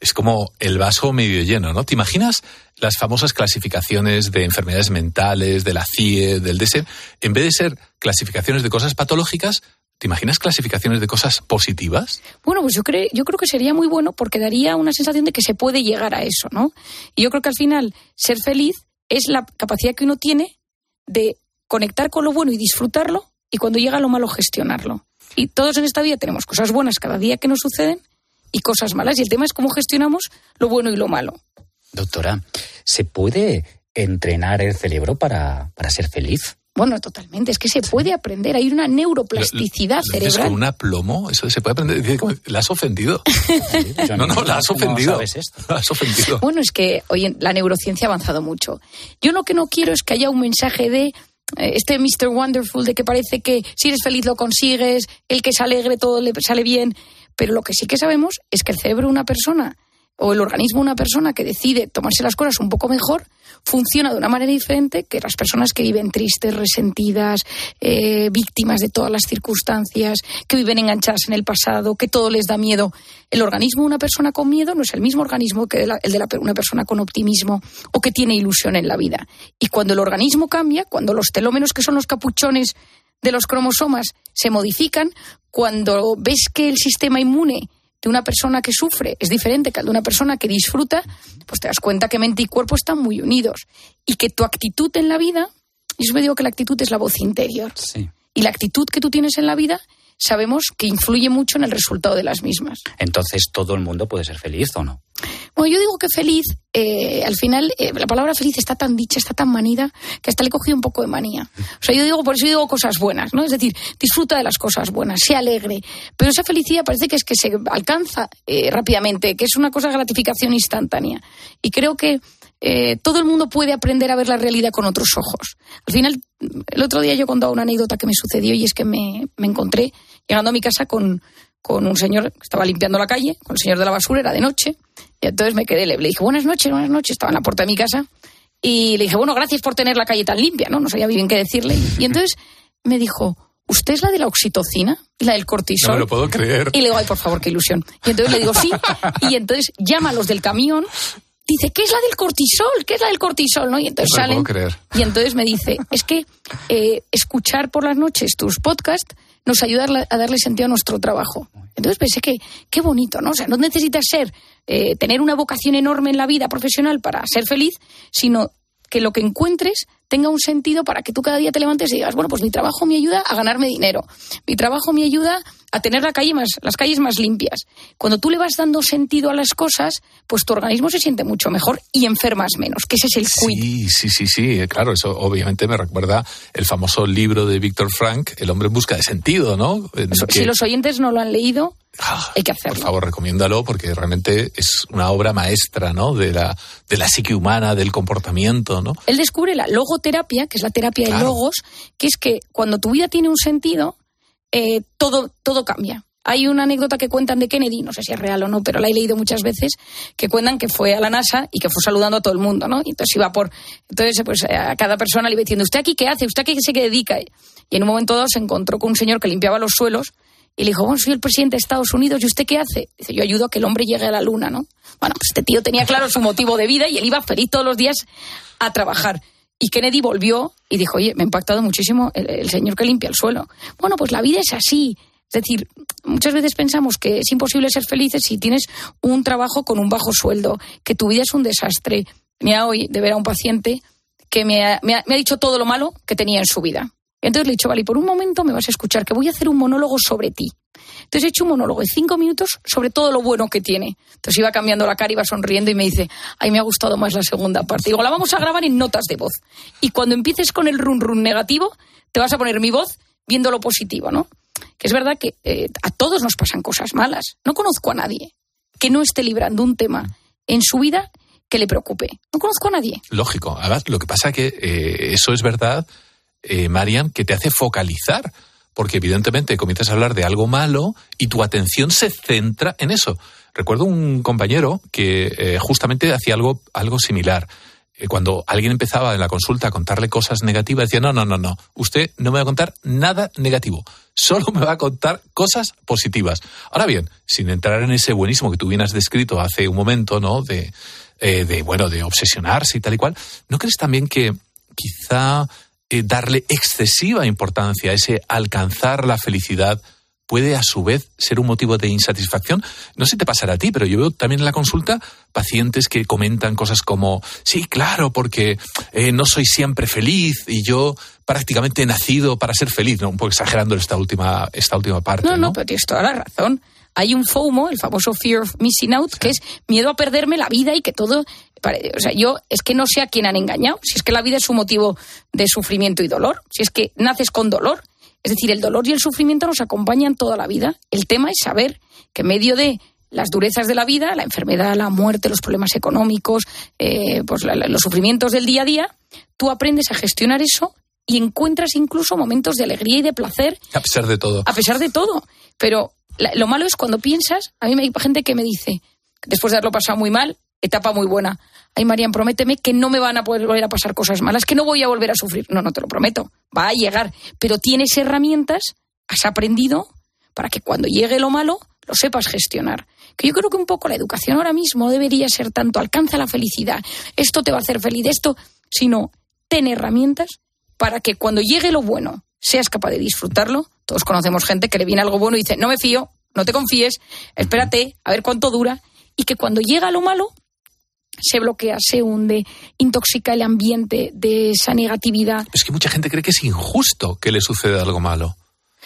Es como el vaso medio lleno, ¿no? ¿Te imaginas las famosas clasificaciones de enfermedades mentales, de la CIE, del DSM? En vez de ser clasificaciones de cosas patológicas, ¿te imaginas clasificaciones de cosas positivas? Bueno, pues yo creo, yo creo que sería muy bueno porque daría una sensación de que se puede llegar a eso, ¿no? Y yo creo que al final ser feliz es la capacidad que uno tiene de conectar con lo bueno y disfrutarlo y cuando llega lo malo gestionarlo. Y todos en esta vida tenemos cosas buenas cada día que nos suceden y cosas malas. Y el tema es cómo gestionamos lo bueno y lo malo. Doctora, ¿se puede entrenar el cerebro para, para ser feliz? Bueno, totalmente. Es que se puede aprender. Hay una neuroplasticidad ¿Lo cerebral. con un aplomo? Eso se puede aprender. La has ofendido. no, no, la has ¿Cómo ofendido. sabes esto? La has ofendido. Bueno, es que hoy en- la neurociencia ha avanzado mucho. Yo lo que no quiero es que haya un mensaje de este Mr. Wonderful, de que parece que si eres feliz lo consigues, el que es alegre todo le sale bien. Pero lo que sí que sabemos es que el cerebro de una persona o el organismo de una persona que decide tomarse las cosas un poco mejor funciona de una manera diferente que las personas que viven tristes, resentidas, eh, víctimas de todas las circunstancias, que viven enganchadas en el pasado, que todo les da miedo. El organismo de una persona con miedo no es el mismo organismo que el de la- una persona con optimismo o que tiene ilusión en la vida. Y cuando el organismo cambia, cuando los telómeros, que son los capuchones de los cromosomas, se modifican, cuando ves que el sistema inmune de una persona que sufre es diferente que el de una persona que disfruta, pues te das cuenta que mente y cuerpo están muy unidos y que tu actitud en la vida, y yo me digo que la actitud es la voz interior, Sí. y la actitud que tú tienes en la vida sabemos que influye mucho en el resultado de las mismas. Entonces, ¿todo el mundo puede ser feliz o no? Bueno, yo digo que feliz, eh, al final, eh, la palabra feliz está tan dicha, está tan manida, que hasta le he cogido un poco de manía. O sea, yo digo, por eso digo cosas buenas, ¿no? Es decir, disfruta de las cosas buenas, sea alegre. Pero esa felicidad parece que es que se alcanza eh, rápidamente, que es una cosa de gratificación instantánea. Y creo que eh, todo el mundo puede aprender a ver la realidad con otros ojos. Al final, el otro día yo contaba una anécdota que me sucedió y es que me, me encontré llegando a mi casa con, con un señor que estaba limpiando la calle, con el señor de la basura, era de noche, y entonces me quedé, le, le dije, buenas noches, buenas noches, estaba en la puerta de mi casa, y le dije, bueno, gracias por tener la calle tan limpia, ¿no? No sabía bien qué decirle. Y entonces me dijo, ¿usted es la de la oxitocina la del cortisol? No me lo puedo creer. Y le digo, ay, por favor, qué ilusión. Y entonces le digo, sí. Y entonces llama a los del camión, dice, ¿qué es la del cortisol? ¿Qué es la del cortisol? ¿no? Y entonces No salen. puedo creer. Y entonces me dice, es que eh, escuchar por las noches tus podcasts nos ayuda a darle- sentido a nuestro trabajo. Entonces pensé que qué bonito, ¿no? O sea, no necesitas ser, eh, tener una vocación enorme en la vida profesional para ser feliz, sino que lo que encuentres tenga un sentido para que tú cada día te levantes y digas, bueno, pues mi trabajo me ayuda a ganarme dinero, mi trabajo me ayuda a tener la calle más, las calles más limpias. Cuando tú le vas dando sentido a las cosas, pues tu organismo se siente mucho mejor y enfermas menos, que ese es el quid. Sí, sí, sí, sí, eh, claro, eso obviamente me recuerda el famoso libro de Víctor Frank, El hombre en busca de sentido, ¿no? En Eso, que- Si los oyentes no lo han leído, hay que Por hacerlo. favor, recomiéndalo porque realmente es una obra maestra, ¿no? De la, de la psique humana, del comportamiento, ¿no? Él descubre la logoterapia, que es la terapia de logos, que es que cuando tu vida tiene un sentido, eh, todo, todo cambia. Hay una anécdota que cuentan de Kennedy, no sé si es real o no, pero la he leído muchas veces, que cuentan que fue a la NASA y que fue saludando a todo el mundo, ¿no? Y entonces iba por, entonces pues a cada persona le iba diciendo, ¿usted aquí qué hace? ¿Usted aquí qué se dedica? Y en un momento dado se encontró con un señor que limpiaba los suelos y le dijo, bueno, soy el presidente de Estados Unidos, ¿y usted qué hace? Dice, yo ayudo a que el hombre llegue a la luna, ¿no? Bueno, pues este tío tenía claro su motivo de vida y él iba feliz todos los días a trabajar. Y Kennedy volvió y dijo, oye, me ha impactado muchísimo el, señor que limpia el suelo. Bueno, pues la vida es así. Es decir, muchas veces pensamos que es imposible ser felices si tienes un trabajo con un bajo sueldo, que tu vida es un desastre. Mira hoy de ver a un paciente que me ha, me ha dicho todo lo malo que tenía en su vida. Entonces le he dicho, vale, por un momento me vas a escuchar, que voy a hacer un monólogo sobre ti. Entonces he hecho un monólogo de cinco minutos sobre todo lo bueno que tiene. Entonces iba cambiando la cara, iba sonriendo y me dice, ay, me ha gustado más la segunda parte. Digo, la vamos a grabar en notas de voz. Y cuando empieces con el run run negativo, te vas a poner mi voz viendo lo positivo, ¿no? Que es verdad que eh, a todos nos pasan cosas malas. No conozco a nadie que no esté librando un tema en su vida que le preocupe. No conozco a nadie. Lógico. Además, lo que pasa es que eh, eso es verdad eh, Marian, que te hace focalizar, porque evidentemente comienzas a hablar de algo malo y tu atención se centra en eso. Recuerdo un compañero que eh, justamente hacía algo, algo similar. Eh, cuando alguien empezaba en la consulta a contarle cosas negativas, decía, no, no, no, no, usted no me va a contar nada negativo, solo me va a contar cosas positivas. Ahora bien, sin entrar en ese buenísimo que tú bien has descrito hace un momento, ¿no? De, eh, de bueno, de obsesionarse y tal y cual, ¿no crees también que quizá eh, darle excesiva importancia a ese alcanzar la felicidad puede a su vez ser un motivo de insatisfacción. No sé si te pasará a ti, pero yo veo también en la consulta pacientes que comentan cosas como, sí, claro, porque eh, no soy siempre feliz y yo prácticamente he nacido para ser feliz, ¿no? Un poco exagerando esta última, esta última parte. No, no, pero tienes toda la razón. Hay un FOMO, el famoso Fear of Missing Out, que es miedo a perderme la vida y que todo o sea, yo es que no sé a quién han engañado, si es que la vida es un motivo de sufrimiento y dolor, si es que naces con dolor. Es decir, el dolor y el sufrimiento nos acompañan toda la vida. El tema es saber que en medio de las durezas de la vida, la enfermedad, la muerte, los problemas económicos, eh, pues los sufrimientos del día a día, tú aprendes a gestionar eso y encuentras incluso momentos de alegría y de placer. A pesar de todo. A pesar de todo. Pero lo malo es cuando piensas, a mí hay gente que me dice, después de haberlo pasado muy mal, etapa muy buena. Ay, Marian, prométeme que no me van a poder volver a pasar cosas malas, que no voy a volver a sufrir. No, no te lo prometo. Va a llegar. Pero tienes herramientas, has aprendido, para que cuando llegue lo malo, lo sepas gestionar. Que yo creo que un poco la educación ahora mismo debería ser tanto alcanza la felicidad, esto te va a hacer feliz, esto, sino ten herramientas para que cuando llegue lo bueno seas capaz de disfrutarlo. Todos conocemos gente que le viene algo bueno y dice, no me fío, no te confíes, espérate, a ver cuánto dura, y que cuando llega lo malo se bloquea, se hunde, intoxica el ambiente de esa negatividad. Es que mucha gente cree que es injusto que le suceda algo malo.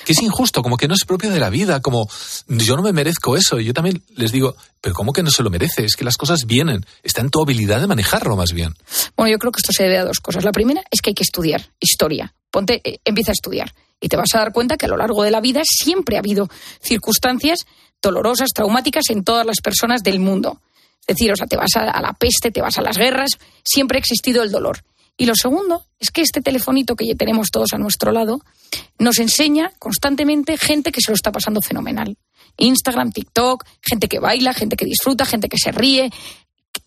Que es injusto, como que no es propio de la vida, como yo no me merezco eso. Y yo también les digo, pero ¿cómo que no se lo merece? Es que las cosas vienen. Está en tu habilidad de manejarlo más bien. Bueno, yo creo que esto se debe a dos cosas. La primera es que hay que estudiar historia. Ponte, eh, empieza a estudiar. Y te vas a dar cuenta que a lo largo de la vida siempre ha habido circunstancias dolorosas, traumáticas en todas las personas del mundo. Es decir, o sea, te vas a, la peste, te vas a las guerras, siempre ha existido el dolor. Y lo segundo es que este telefonito que ya tenemos todos a nuestro lado nos enseña constantemente gente que se lo está pasando fenomenal. Instagram, TikTok, gente que baila, gente que disfruta, gente que se ríe.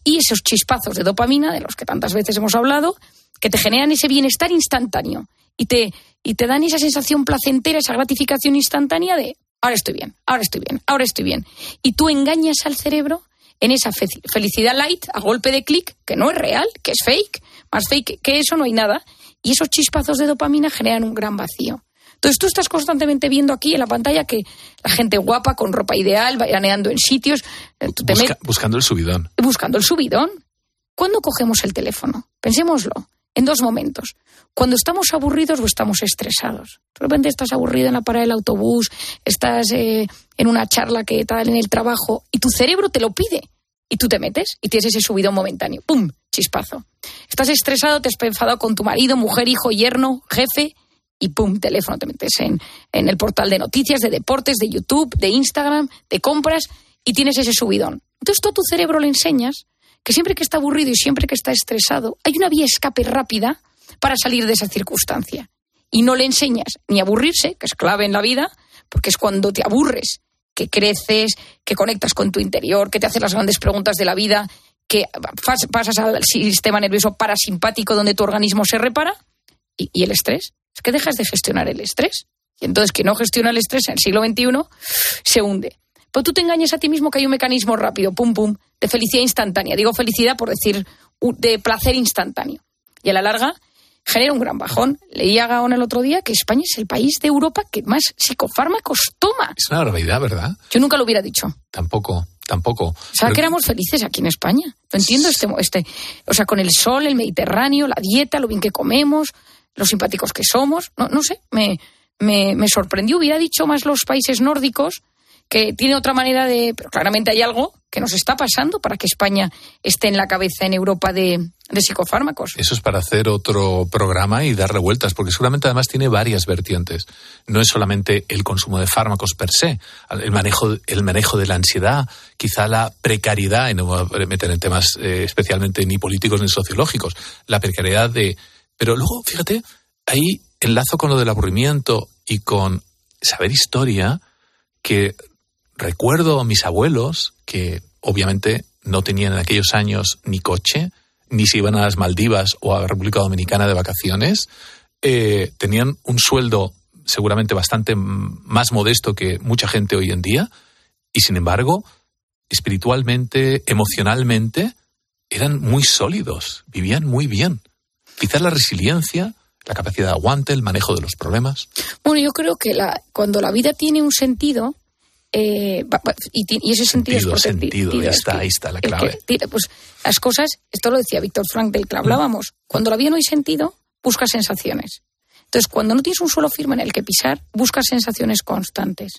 Y esos chispazos de dopamina, de los que tantas veces hemos hablado, que te generan ese bienestar instantáneo y te, y te dan esa sensación placentera, esa gratificación instantánea de ahora estoy bien, ahora estoy bien, ahora estoy bien. Y tú engañas al cerebro en esa felicidad light a golpe de clic, que no es real, que es fake, más fake que eso no hay nada, y esos chispazos de dopamina generan un gran vacío. Entonces tú estás constantemente viendo aquí en la pantalla que la gente guapa, con ropa ideal, veraneando en sitios. Buscando el subidón. Buscando el subidón. ¿Cuándo cogemos el teléfono? Pensémoslo. En dos momentos. Cuando estamos aburridos o estamos estresados. De repente estás aburrido en la parada del autobús, estás eh, en una charla que tal en el trabajo y tu cerebro te lo pide. Y tú te metes y tienes ese subidón momentáneo. ¡Pum! Chispazo. Estás estresado, te has enfadado con tu marido, mujer, hijo, yerno, jefe y ¡pum! Teléfono. Te metes en, en el portal de noticias, de deportes, de YouTube, de Instagram, de compras y tienes ese subidón. Entonces tú a tu cerebro le enseñas que siempre que está aburrido y siempre que está estresado, hay una vía escape rápida para salir de esa circunstancia. Y no le enseñas ni a aburrirse, que es clave en la vida, porque es cuando te aburres que creces, que conectas con tu interior, que te haces las grandes preguntas de la vida, que pasas al sistema nervioso parasimpático donde tu organismo se repara. ¿Y, y el estrés? Es que dejas de gestionar el estrés. Y entonces, quien no gestiona el estrés en el siglo XXI se hunde. Pues tú te engañas a ti mismo que hay un mecanismo rápido, pum, pum, de felicidad instantánea. Digo felicidad por decir de placer instantáneo. Y a la larga genera un gran bajón. Leía a Gaón el otro día que España es el país de Europa que más psicofármacos toma. Es una barbaridad, ¿verdad? Yo nunca lo hubiera dicho. Tampoco, tampoco. ¿Sabes que éramos felices aquí en España? No entiendo este, este. O sea, con el sol, el Mediterráneo, la dieta, lo bien que comemos, los simpáticos que somos. No, no sé, me, me, me sorprendió. Hubiera dicho más los países nórdicos que tiene otra manera de. Pero claramente hay algo que nos está pasando para que España esté en la cabeza en Europa de, de psicofármacos. Eso es para hacer otro programa y darle vueltas, porque seguramente además tiene varias vertientes. No es solamente el consumo de fármacos per se, el manejo, el manejo de la ansiedad, quizá la precariedad, y no voy a meter en temas eh, especialmente ni políticos ni sociológicos, la precariedad de. Pero luego, fíjate, ahí enlazo con lo del aburrimiento y con saber historia, que recuerdo a mis abuelos que obviamente no tenían en aquellos años ni coche, ni se iban a las Maldivas o a la República Dominicana de vacaciones, eh, tenían un sueldo seguramente bastante más modesto que mucha gente hoy en día, y sin embargo, espiritualmente, emocionalmente, eran muy sólidos, vivían muy bien. Quizás la resiliencia, la capacidad de aguante, el manejo de los problemas. Bueno, yo creo que cuando la vida tiene un sentido, eh, y, ese sentido, es sentido, ahí está, ahí está la clave. pues las cosas, esto lo decía Víctor Frank del que hablábamos, cuando la vida no hay sentido, busca sensaciones. Entonces, cuando no tienes un suelo firme en el que pisar, buscas sensaciones constantes,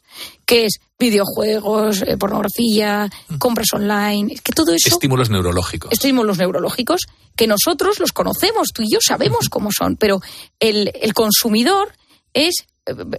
que es videojuegos, eh, pornografía, compras online, que todo eso... Estímulos neurológicos. Estímulos neurológicos que nosotros los conocemos, tú y yo sabemos cómo son, pero el, el consumidor es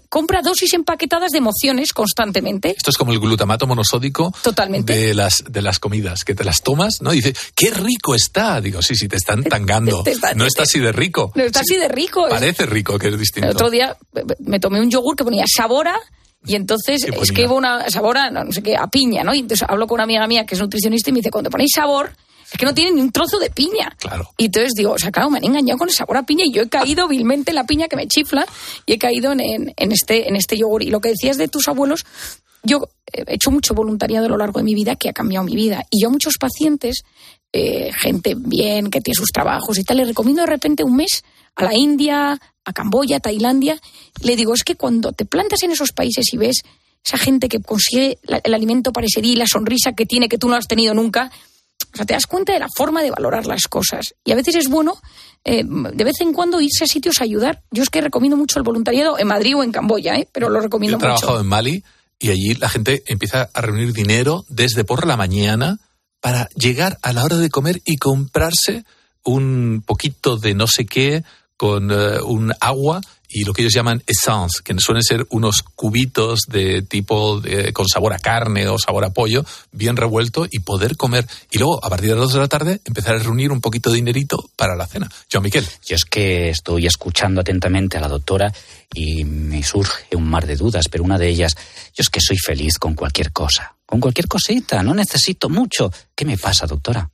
compra dosis empaquetadas de emociones constantemente. Esto es como el glutamato monosódico Totalmente. de las de las comidas, que te las tomas, ¿no? Y dice, qué rico está. Digo, sí, sí, te están tangando. no está así de rico. No está así de rico. Parece rico, que es distinto. El otro día me tomé un yogur que ponía sabora y entonces es que una sabora, no, sé qué, a piña, ¿no? Y entonces hablo con una amiga mía que es nutricionista y me dice, cuando ponéis sabor, es que no tiene ni un trozo de piña. Claro. Y entonces digo, o sea, claro, me han engañado con el sabor a piña y yo he caído vilmente en la piña que me chifla y he caído en, en, este, en este yogur. Y lo que decías de tus abuelos, yo he hecho mucho voluntariado a lo largo de mi vida que ha cambiado mi vida. Y yo a muchos pacientes, eh, gente bien, que tiene sus trabajos y tal, le recomiendo de repente un mes a la India, a Camboya, a Tailandia. Le digo, es que cuando te plantas en esos países y ves esa gente que consigue el alimento para ese día y la sonrisa que tiene que tú no has tenido nunca, o sea, te das cuenta de la forma de valorar las cosas. Y a veces es bueno, eh, de vez en cuando, irse a sitios a ayudar. Yo es que recomiendo mucho el voluntariado en Madrid o en Camboya, ¿eh? pero lo recomiendo Yo he mucho. trabajado en Mali y allí la gente empieza a reunir dinero desde por la mañana para llegar a la hora de comer y comprarse un poquito de no sé qué con uh, un agua y lo que ellos llaman essence, que suelen ser unos cubitos de tipo con sabor a carne o sabor a pollo, bien revuelto y poder comer. Y luego, a partir de las dos de la tarde, empezar a reunir un poquito de dinerito para la cena. Joan Miquel. Yo es que estoy escuchando atentamente a la doctora y me surge un mar de dudas, pero una de ellas, yo es que soy feliz con cualquier cosa, con cualquier cosita, no necesito mucho. ¿Qué me pasa, doctora?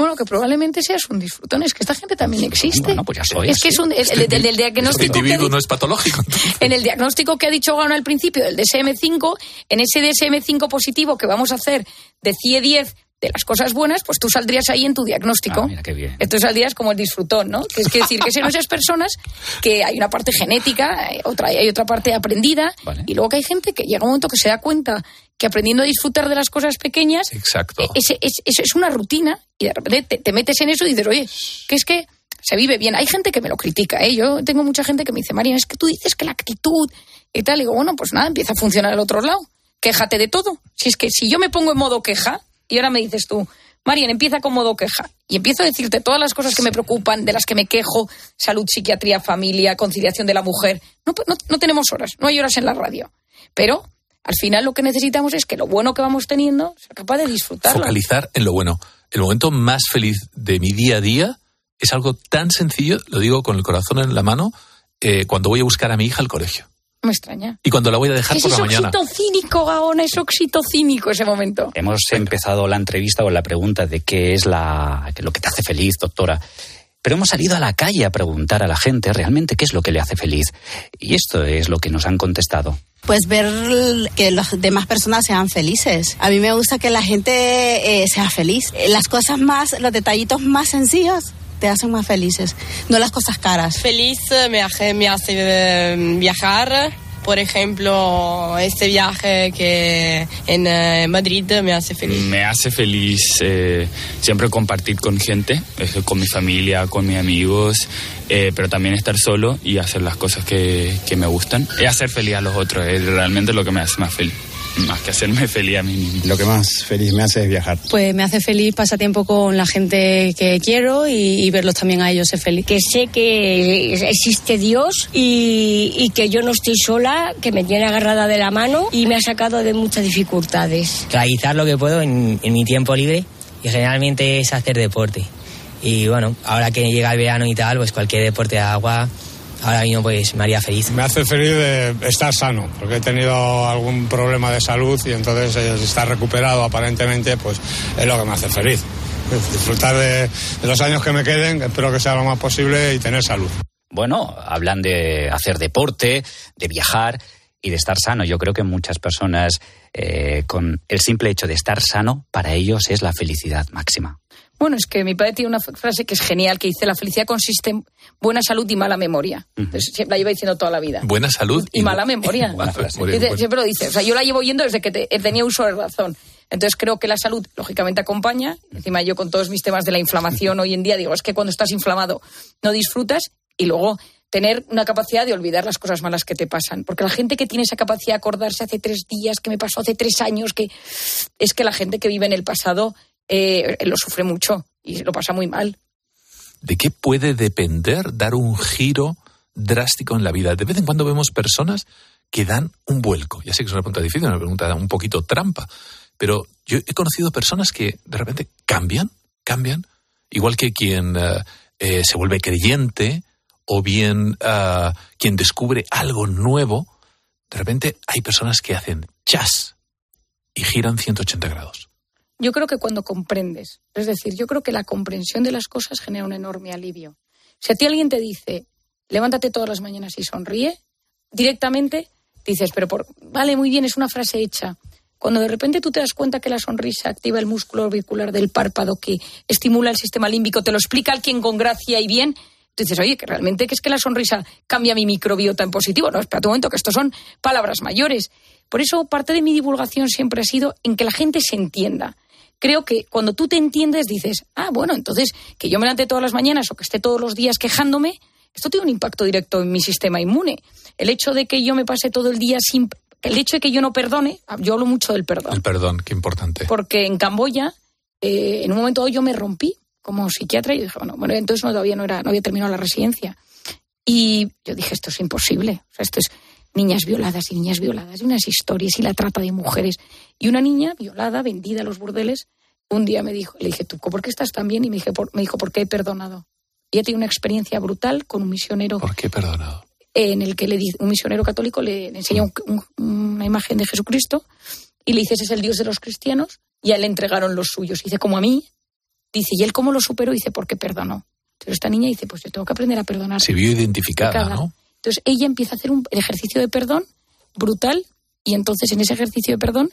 Bueno, que probablemente seas un disfrutón. Es que esta gente también existe. Bueno, pues ya soy es que es un, el, el, el, el diagnóstico. Este individuo no es patológico. En el diagnóstico que ha dicho Gano al principio del DSM5, en ese DSM5 positivo que vamos a hacer de CIE 10 de las cosas buenas, pues tú saldrías ahí en tu diagnóstico. Ah, mira qué bien. Entonces saldrías como el disfrutón, ¿no? Que es que decir que son esas personas que hay una parte genética, otra, hay otra parte aprendida, vale. y luego que hay gente que llega un momento que se da cuenta que aprendiendo a disfrutar de las cosas pequeñas, Exacto. es, es, es, es una rutina, y de repente te, te, metes en eso y dices, oye, que es que se vive bien. Hay gente que me lo critica, ¿eh? Yo tengo mucha gente que me dice, María, es que tú dices que la actitud y tal. Y digo, bueno, pues nada, empieza a funcionar al otro lado. Quéjate de todo. Si es que si yo me pongo en modo queja, y ahora me dices tú, Marian, empieza con modo queja. Y empiezo a decirte todas las cosas que me preocupan, de las que me quejo, salud, psiquiatría, familia, conciliación de la mujer. No, no, tenemos horas, no hay horas en la radio. Pero al final lo que necesitamos es que lo bueno que vamos teniendo sea capaz de disfrutarlo. Focalizar en lo bueno. El momento más feliz de mi día a día es algo tan sencillo, lo digo con el corazón en la mano, eh, cuando voy a buscar a mi hija al colegio. Me extraña. Y cuando la voy a dejar Es por la mañana. oxitocínico, Gaona, es oxitocínico ese momento. Hemos empezado la entrevista con la pregunta de qué es la, qué es lo que te hace feliz, doctora. Pero hemos salido a la calle a preguntar a la gente realmente qué es lo que le hace feliz. Y esto es lo que nos han contestado. Pues ver que las demás personas sean felices. A mí me gusta que la gente eh, sea feliz. Las cosas más, los detallitos más sencillos te hacen más felices, no las cosas caras. Feliz me hace, me hace eh, viajar. Por ejemplo, este viaje que en eh, Madrid me hace feliz. Me hace feliz eh, siempre compartir con gente, eh, con mi familia, con mis amigos, eh, pero también estar solo y hacer las cosas que, que me gustan. Y hacer feliz a los otros es realmente lo que me hace más feliz, más que hacerme feliz a mí mismo. Lo que más feliz me hace es viajar. Pues me hace feliz pasar tiempo con la gente que quiero y, y verlos también a ellos ser feliz. Que sé que existe Dios y, y que yo no estoy sola, que me tiene agarrada de la mano y me ha sacado de muchas dificultades. Realizar lo que puedo en, en mi tiempo libre y generalmente es hacer deporte. Y bueno, ahora que llega el verano y tal, pues cualquier deporte de agua ahora mismo pues me haría feliz. Me hace feliz de estar sano, porque he tenido algún problema de salud y entonces eh, estar recuperado aparentemente, pues es lo que me hace feliz. Disfrutar de, de los años que me queden, espero que sea lo más posible y tener salud. Bueno, hablan de hacer deporte, de viajar y de estar sano. Yo creo que muchas personas, eh, con el simple hecho de estar sano, para ellos es la felicidad máxima. Bueno, es que mi padre tiene una frase que es genial, que dice, la felicidad consiste en buena salud y mala memoria. Entonces, siempre la lleva diciendo toda la vida. Buena salud Y mala memoria. Buena Dice- bien. siempre lo dice. O sea, yo la llevo oyendo desde que te- tenía uso de razón. Entonces creo que la salud, lógicamente, acompaña. Encima yo con todos mis temas de la inflamación hoy en día, digo, es que cuando estás inflamado no disfrutas y luego tener una capacidad de olvidar las cosas malas que te pasan. Porque la gente que tiene esa capacidad de acordarse hace tres días, que me pasó hace tres años, que es que la gente que vive en el pasado eh, lo sufre mucho y lo pasa muy mal. ¿De qué puede depender dar un giro drástico en la vida? De vez en cuando vemos personas que dan un vuelco. Ya sé que es una pregunta difícil, una pregunta un poquito trampa, pero yo he conocido personas que de repente cambian, cambian, igual que quien eh, eh, se vuelve creyente o bien ah, quien descubre algo nuevo, de repente hay personas que hacen chas y giran 180 grados. Yo creo que cuando comprendes, es decir, yo creo que la comprensión de las cosas genera un enorme alivio. Si a ti alguien te dice, levántate todas las mañanas y sonríe, directamente dices, pero por, vale, muy bien, es una frase hecha. Cuando de repente tú te das cuenta que la sonrisa activa el músculo orbicular del párpado que estimula el sistema límbico, te lo explica alguien con gracia y bien, tú dices, oye, que realmente que es que la sonrisa cambia mi microbiota en positivo. No, espera un momento, que esto son palabras mayores. Por eso parte de mi divulgación siempre ha sido en que la gente se entienda. Creo que cuando tú te entiendes dices, ah, bueno, entonces que yo me levante todas las mañanas o que esté todos los días quejándome, esto tiene un impacto directo en mi sistema inmune. El hecho de que yo me pase todo el día sin... El hecho de que yo no perdone, yo hablo mucho del perdón. El perdón, qué importante. Porque en Camboya, eh, en un momento dado yo me rompí como psiquiatra y dije, bueno, bueno entonces no, todavía no, era, no había terminado la residencia. Y yo dije, esto es imposible. O sea, esto es niñas violadas y niñas violadas y unas historias y la trata de mujeres. Y una niña violada, vendida a los burdeles, un día me dijo, le dije, ¿tú por qué estás tan bien? Y me, dije, por- me dijo, ¿por qué he perdonado? Y ella tiene una experiencia brutal con un misionero ¿Por qué he perdonado? en el que le un misionero católico le, enseña un- un- una imagen de Jesucristo y le dice, ese es el Dios de los cristianos, y a él le entregaron los suyos. Y dice, como a mí, dice, ¿y él cómo lo superó? Dice, porque perdonó. Pero esta niña dice, pues yo tengo que aprender a perdonar. Se vio identificada, Cada- ¿no? Entonces ella empieza a hacer un ejercicio de perdón brutal y entonces en ese ejercicio de perdón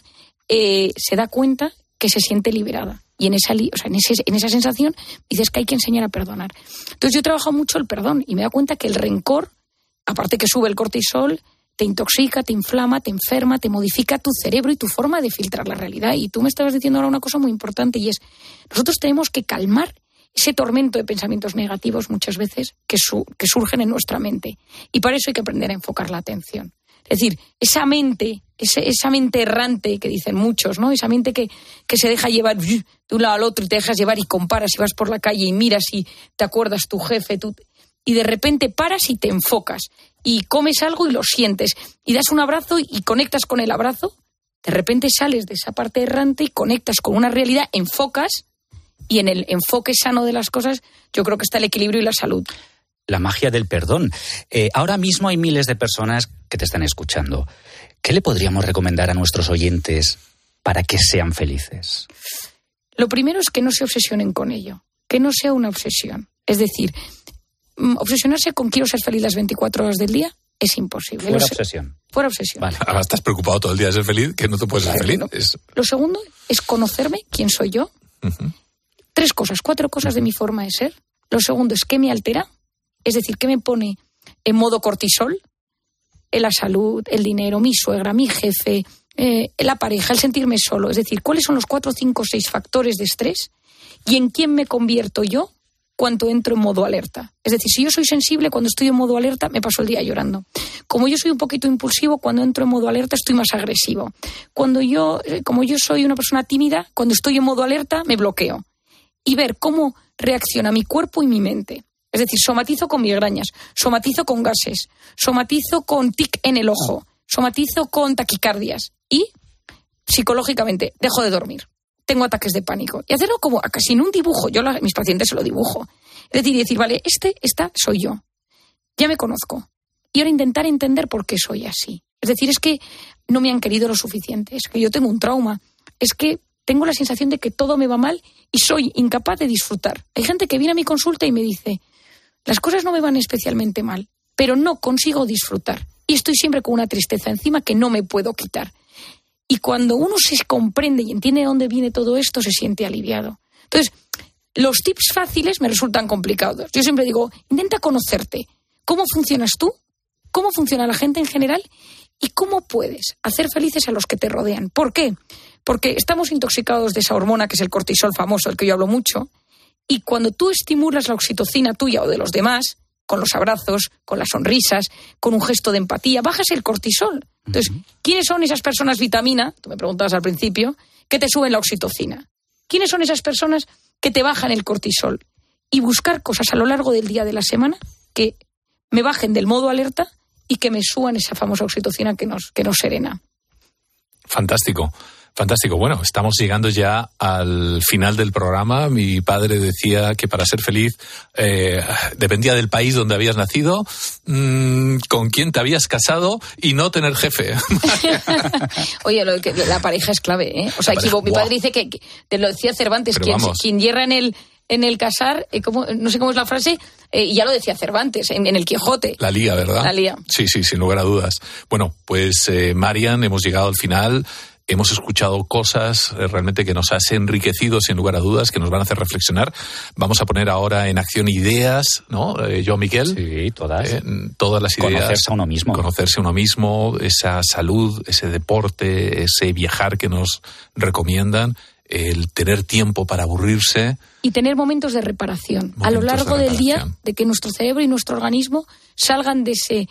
eh, se da cuenta que se siente liberada. Y en esa, o sea, en, ese- en esa sensación dices que hay que enseñar a perdonar. Entonces yo trabajo mucho el perdón y me da cuenta que el rencor, aparte que sube el cortisol, te intoxica, te inflama, te enferma, te modifica tu cerebro y tu forma de filtrar la realidad. Y tú me estabas diciendo ahora una cosa muy importante y es, nosotros tenemos que calmar ese tormento de pensamientos negativos muchas veces que, su- que surgen en nuestra mente. Y para eso hay que aprender a enfocar la atención. Es decir, esa mente, esa mente errante que dicen muchos, ¿no? Esa mente que, que se deja llevar de un lado al otro y te dejas llevar y comparas y vas por la calle y miras y te acuerdas tu jefe, y de repente paras y te enfocas y comes algo y lo sientes y das un abrazo y conectas con el abrazo, de repente sales de esa parte errante y conectas con una realidad, enfocas y en el enfoque sano de las cosas yo creo que está el equilibrio y la salud. la magia del perdón. Eh, ahora mismo hay miles de personas que te están escuchando. ¿Qué le podríamos recomendar a nuestros oyentes para que sean felices? Lo primero es que no se obsesionen con ello, que no sea una obsesión. Es decir, mm, obsesionarse con quiero ser feliz las 24 horas del día es imposible. Fuera obsesión. Fuera obsesión. Ahora estás preocupado todo el día de ser feliz, que no te puedes ser feliz. Es- Lo segundo es conocerme, quién soy yo. Tres cosas, cuatro cosas de mi forma de ser. Lo segundo es qué me altera, es decir, qué me pone en modo cortisol, Eh, la salud, el dinero, mi suegra, mi jefe, eh, la pareja, el sentirme solo. Es decir, cuáles son los cuatro, cinco, seis factores de estrés y en quién me convierto yo cuando entro en modo alerta. Es decir, si yo soy sensible, cuando estoy en modo alerta, me paso el día llorando. Como yo soy un poquito impulsivo, cuando entro en modo alerta estoy más agresivo. Cuando yo, eh, como yo soy una persona tímida, cuando estoy en modo alerta me bloqueo. Y ver cómo reacciona mi cuerpo y mi mente. Es decir, somatizo con migrañas, somatizo con gases, somatizo con tic en el ojo, somatizo con taquicardias y psicológicamente dejo de dormir. Tengo ataques de pánico. Y hacerlo como casi en un dibujo. Yo a mis pacientes se lo dibujo. Es decir, decir, vale, este, esta soy yo. Ya me conozco. Y ahora intentar entender por qué soy así. Es decir, es que no me han querido lo suficiente. Es que yo tengo un trauma. Es que tengo la sensación de que todo me va mal y soy incapaz de disfrutar. Hay gente que viene a mi consulta y me dice, las cosas no me van especialmente mal, pero no consigo disfrutar. Y estoy siempre con una tristeza encima que no me puedo quitar. Y cuando uno se comprende y entiende de dónde viene todo esto, se siente aliviado. Entonces, los tips fáciles me resultan complicados. Yo siempre digo, intenta conocerte. ¿Cómo funcionas tú? ¿Cómo funciona la gente en general? ¿Y cómo puedes hacer felices a los que te rodean? ¿Por qué? Porque estamos intoxicados de esa hormona que es el cortisol famoso, del que yo hablo mucho, y cuando tú estimulas la oxitocina tuya o de los demás, con los abrazos, con las sonrisas, con un gesto de empatía, bajas el cortisol. Entonces, ¿quiénes son esas personas vitamina? Tú me preguntabas al principio, que te suben la oxitocina. ¿Quiénes son esas personas que te bajan el cortisol? Y buscar cosas a lo largo del día de la semana que me bajen del modo alerta y que me suban esa famosa oxitocina que nos, que nos serena. Fantástico. Fantástico. Bueno, estamos llegando ya al final del programa. Mi padre decía que para ser feliz eh, dependía del país donde habías nacido, mm, con quién te habías casado y no tener jefe. Oye, lo que la pareja es clave, ¿eh? O sea, La pareja, equivo- mi padre dice que, que- te lo decía Cervantes, quien, quien hierra en el, en el casar, eh, ¿cómo- no sé cómo es la frase, eh, y ya lo decía Cervantes, en, en el Quijote. La lía, ¿verdad? La lía. Sí, sí, sin lugar a dudas. Bueno, pues eh, Marian, hemos llegado al final. Hemos escuchado cosas eh, realmente que nos has enriquecido sin lugar a dudas, que nos van a hacer reflexionar. Vamos a poner ahora en acción ideas, ¿no? Eh, yo, Miquel. Sí, todas. Eh, todas las ideas. Conocerse a uno mismo. Conocerse a uno mismo, esa salud, ese deporte, ese viajar que nos recomiendan, el tener tiempo para aburrirse. Y tener momentos de reparación a lo de largo del día, de que nuestro cerebro y nuestro organismo salgan de ese,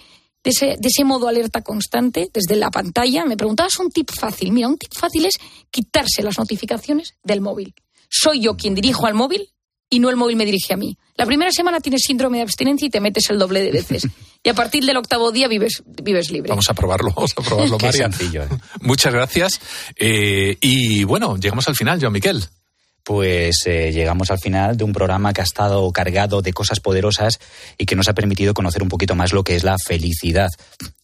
de ese, de ese modo alerta constante desde la pantalla. Me preguntabas un tip fácil. Mira, un tip fácil es quitarse las notificaciones del móvil. Soy yo quien dirijo al móvil y no el móvil me dirige a mí. La primera semana tienes síndrome de abstinencia y te metes el doble de veces. Y a partir del octavo día vives, vives libre. Vamos a probarlo, vamos a probarlo, Qué Marian. sencillo, ¿eh? Muchas gracias. Eh, y bueno, llegamos al final, Joan Miquel. Pues eh, llegamos al final de un programa que ha estado cargado de cosas poderosas y que nos ha permitido conocer un poquito más lo que es la felicidad.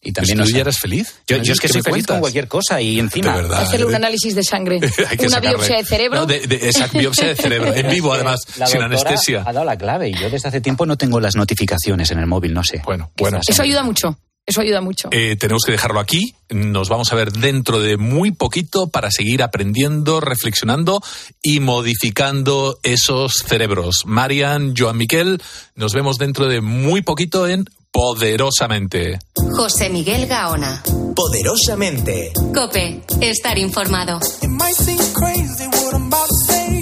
Y también ¿Tú nos ya eres feliz? Yo, yo es que ¿Qué soy feliz con cuentas? cualquier cosa y encima. De. Hacerle un análisis de sangre, que una sacarle- biopsia de cerebro. No, de, de- esa biopsia de cerebro, en vivo además, La sin anestesia. Ha dado la clave y yo desde hace tiempo no tengo las notificaciones en el móvil, no sé. Bueno, bueno. Eso ayuda mucho. Eso ayuda mucho. Eh, tenemos que dejarlo aquí. Nos vamos a ver dentro de muy poquito para seguir aprendiendo, reflexionando y modificando esos cerebros. Marian, Joan Miquel, nos vemos dentro de muy poquito en Poderosamente. José Miguel Gaona. Poderosamente. Cope, estar informado. It might seem crazy what I'm about to say.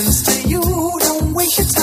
happens to you, don't waste your time.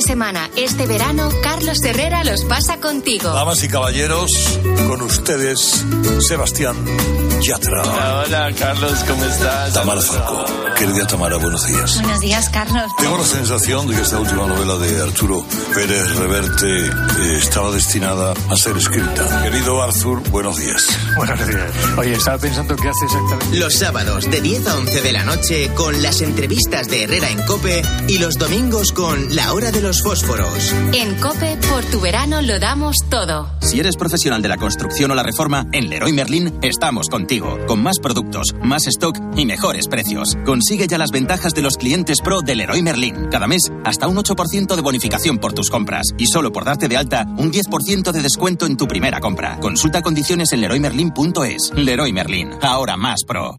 Semana, este verano, Carlos Herrera los pasa contigo. Damas y caballeros, con ustedes, Sebastián Yatra. Hola, Carlos, ¿cómo estás? Tamara Falco. Querida Tamara, buenos días. Buenos días, Carlos. Tengo la sensación de que esta última novela de Arturo Pérez Reverte eh, estaba destinada a ser escrita. Querido Arthur, buenos días. Buenos días. Oye, estaba pensando qué hace exactamente. Los sábados de 10 a 11 de la noche con las entrevistas de Herrera en Cope y los domingos con La Hora de los Fósforos. En Cope, por tu verano lo damos todo. Si eres profesional de la construcción o la reforma, en Leroy Merlin estamos contigo. Con más productos, más stock y mejores precios. Consigue ya las ventajas de los clientes pro de Leroy Merlin. Cada mes, hasta un 8% de bonificación por tus compras. Y solo por darte de alta, un 10% de descuento en tu primera compra. Consulta condiciones en leroymerlin.es. Leroy Merlin. Ahora más pro.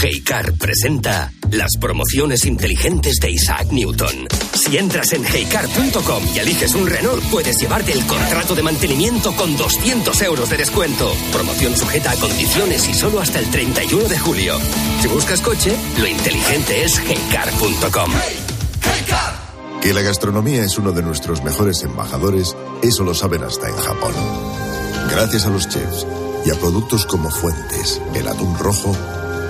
Heycar presenta las promociones inteligentes de Isaac Newton. Si entras en heycar.com y eliges un Renault, puedes llevarte el contrato de mantenimiento con 200 euros de descuento. Promoción sujeta a condiciones y solo hasta el 31 de julio. Si buscas coche, lo inteligente es heycar.com. Que la gastronomía es uno de nuestros mejores embajadores, eso lo saben hasta en Japón. Gracias a los chefs y a productos como Fuentes, el atún rojo,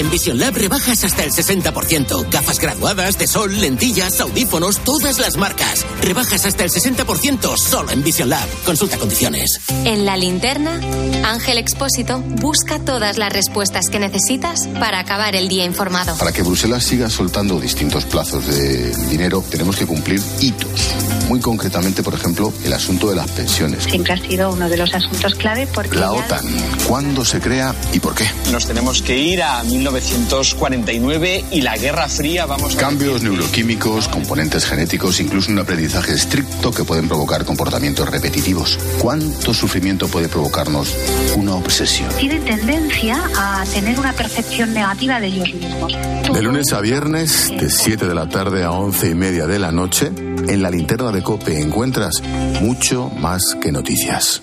En Vision Lab rebajas hasta el 60%. Gafas graduadas, de sol, lentillas, audífonos, todas las marcas. Rebajas hasta el 60% solo en Vision Lab. Consulta condiciones. En la linterna, Ángel Expósito busca todas las respuestas que necesitas para acabar el día informado. Para que Bruselas siga soltando distintos plazos de dinero, tenemos que cumplir hitos. Muy concretamente, por ejemplo, el asunto de las pensiones. Siempre ha sido uno de los asuntos clave porque La ya- OTAN, ¿cuándo se crea y por qué? Nos tenemos que ir a 1949 y la Guerra Fría vamos a... Cambios neuroquímicos, componentes genéticos, incluso un aprendizaje estricto que pueden provocar comportamientos repetitivos. ¿Cuánto sufrimiento puede provocarnos una obsesión? tienen tendencia a tener una percepción negativa de ellos mismos. De lunes a viernes, de 7 de la tarde a 11 y media de la noche, en la linterna de Cope encuentras mucho más que noticias.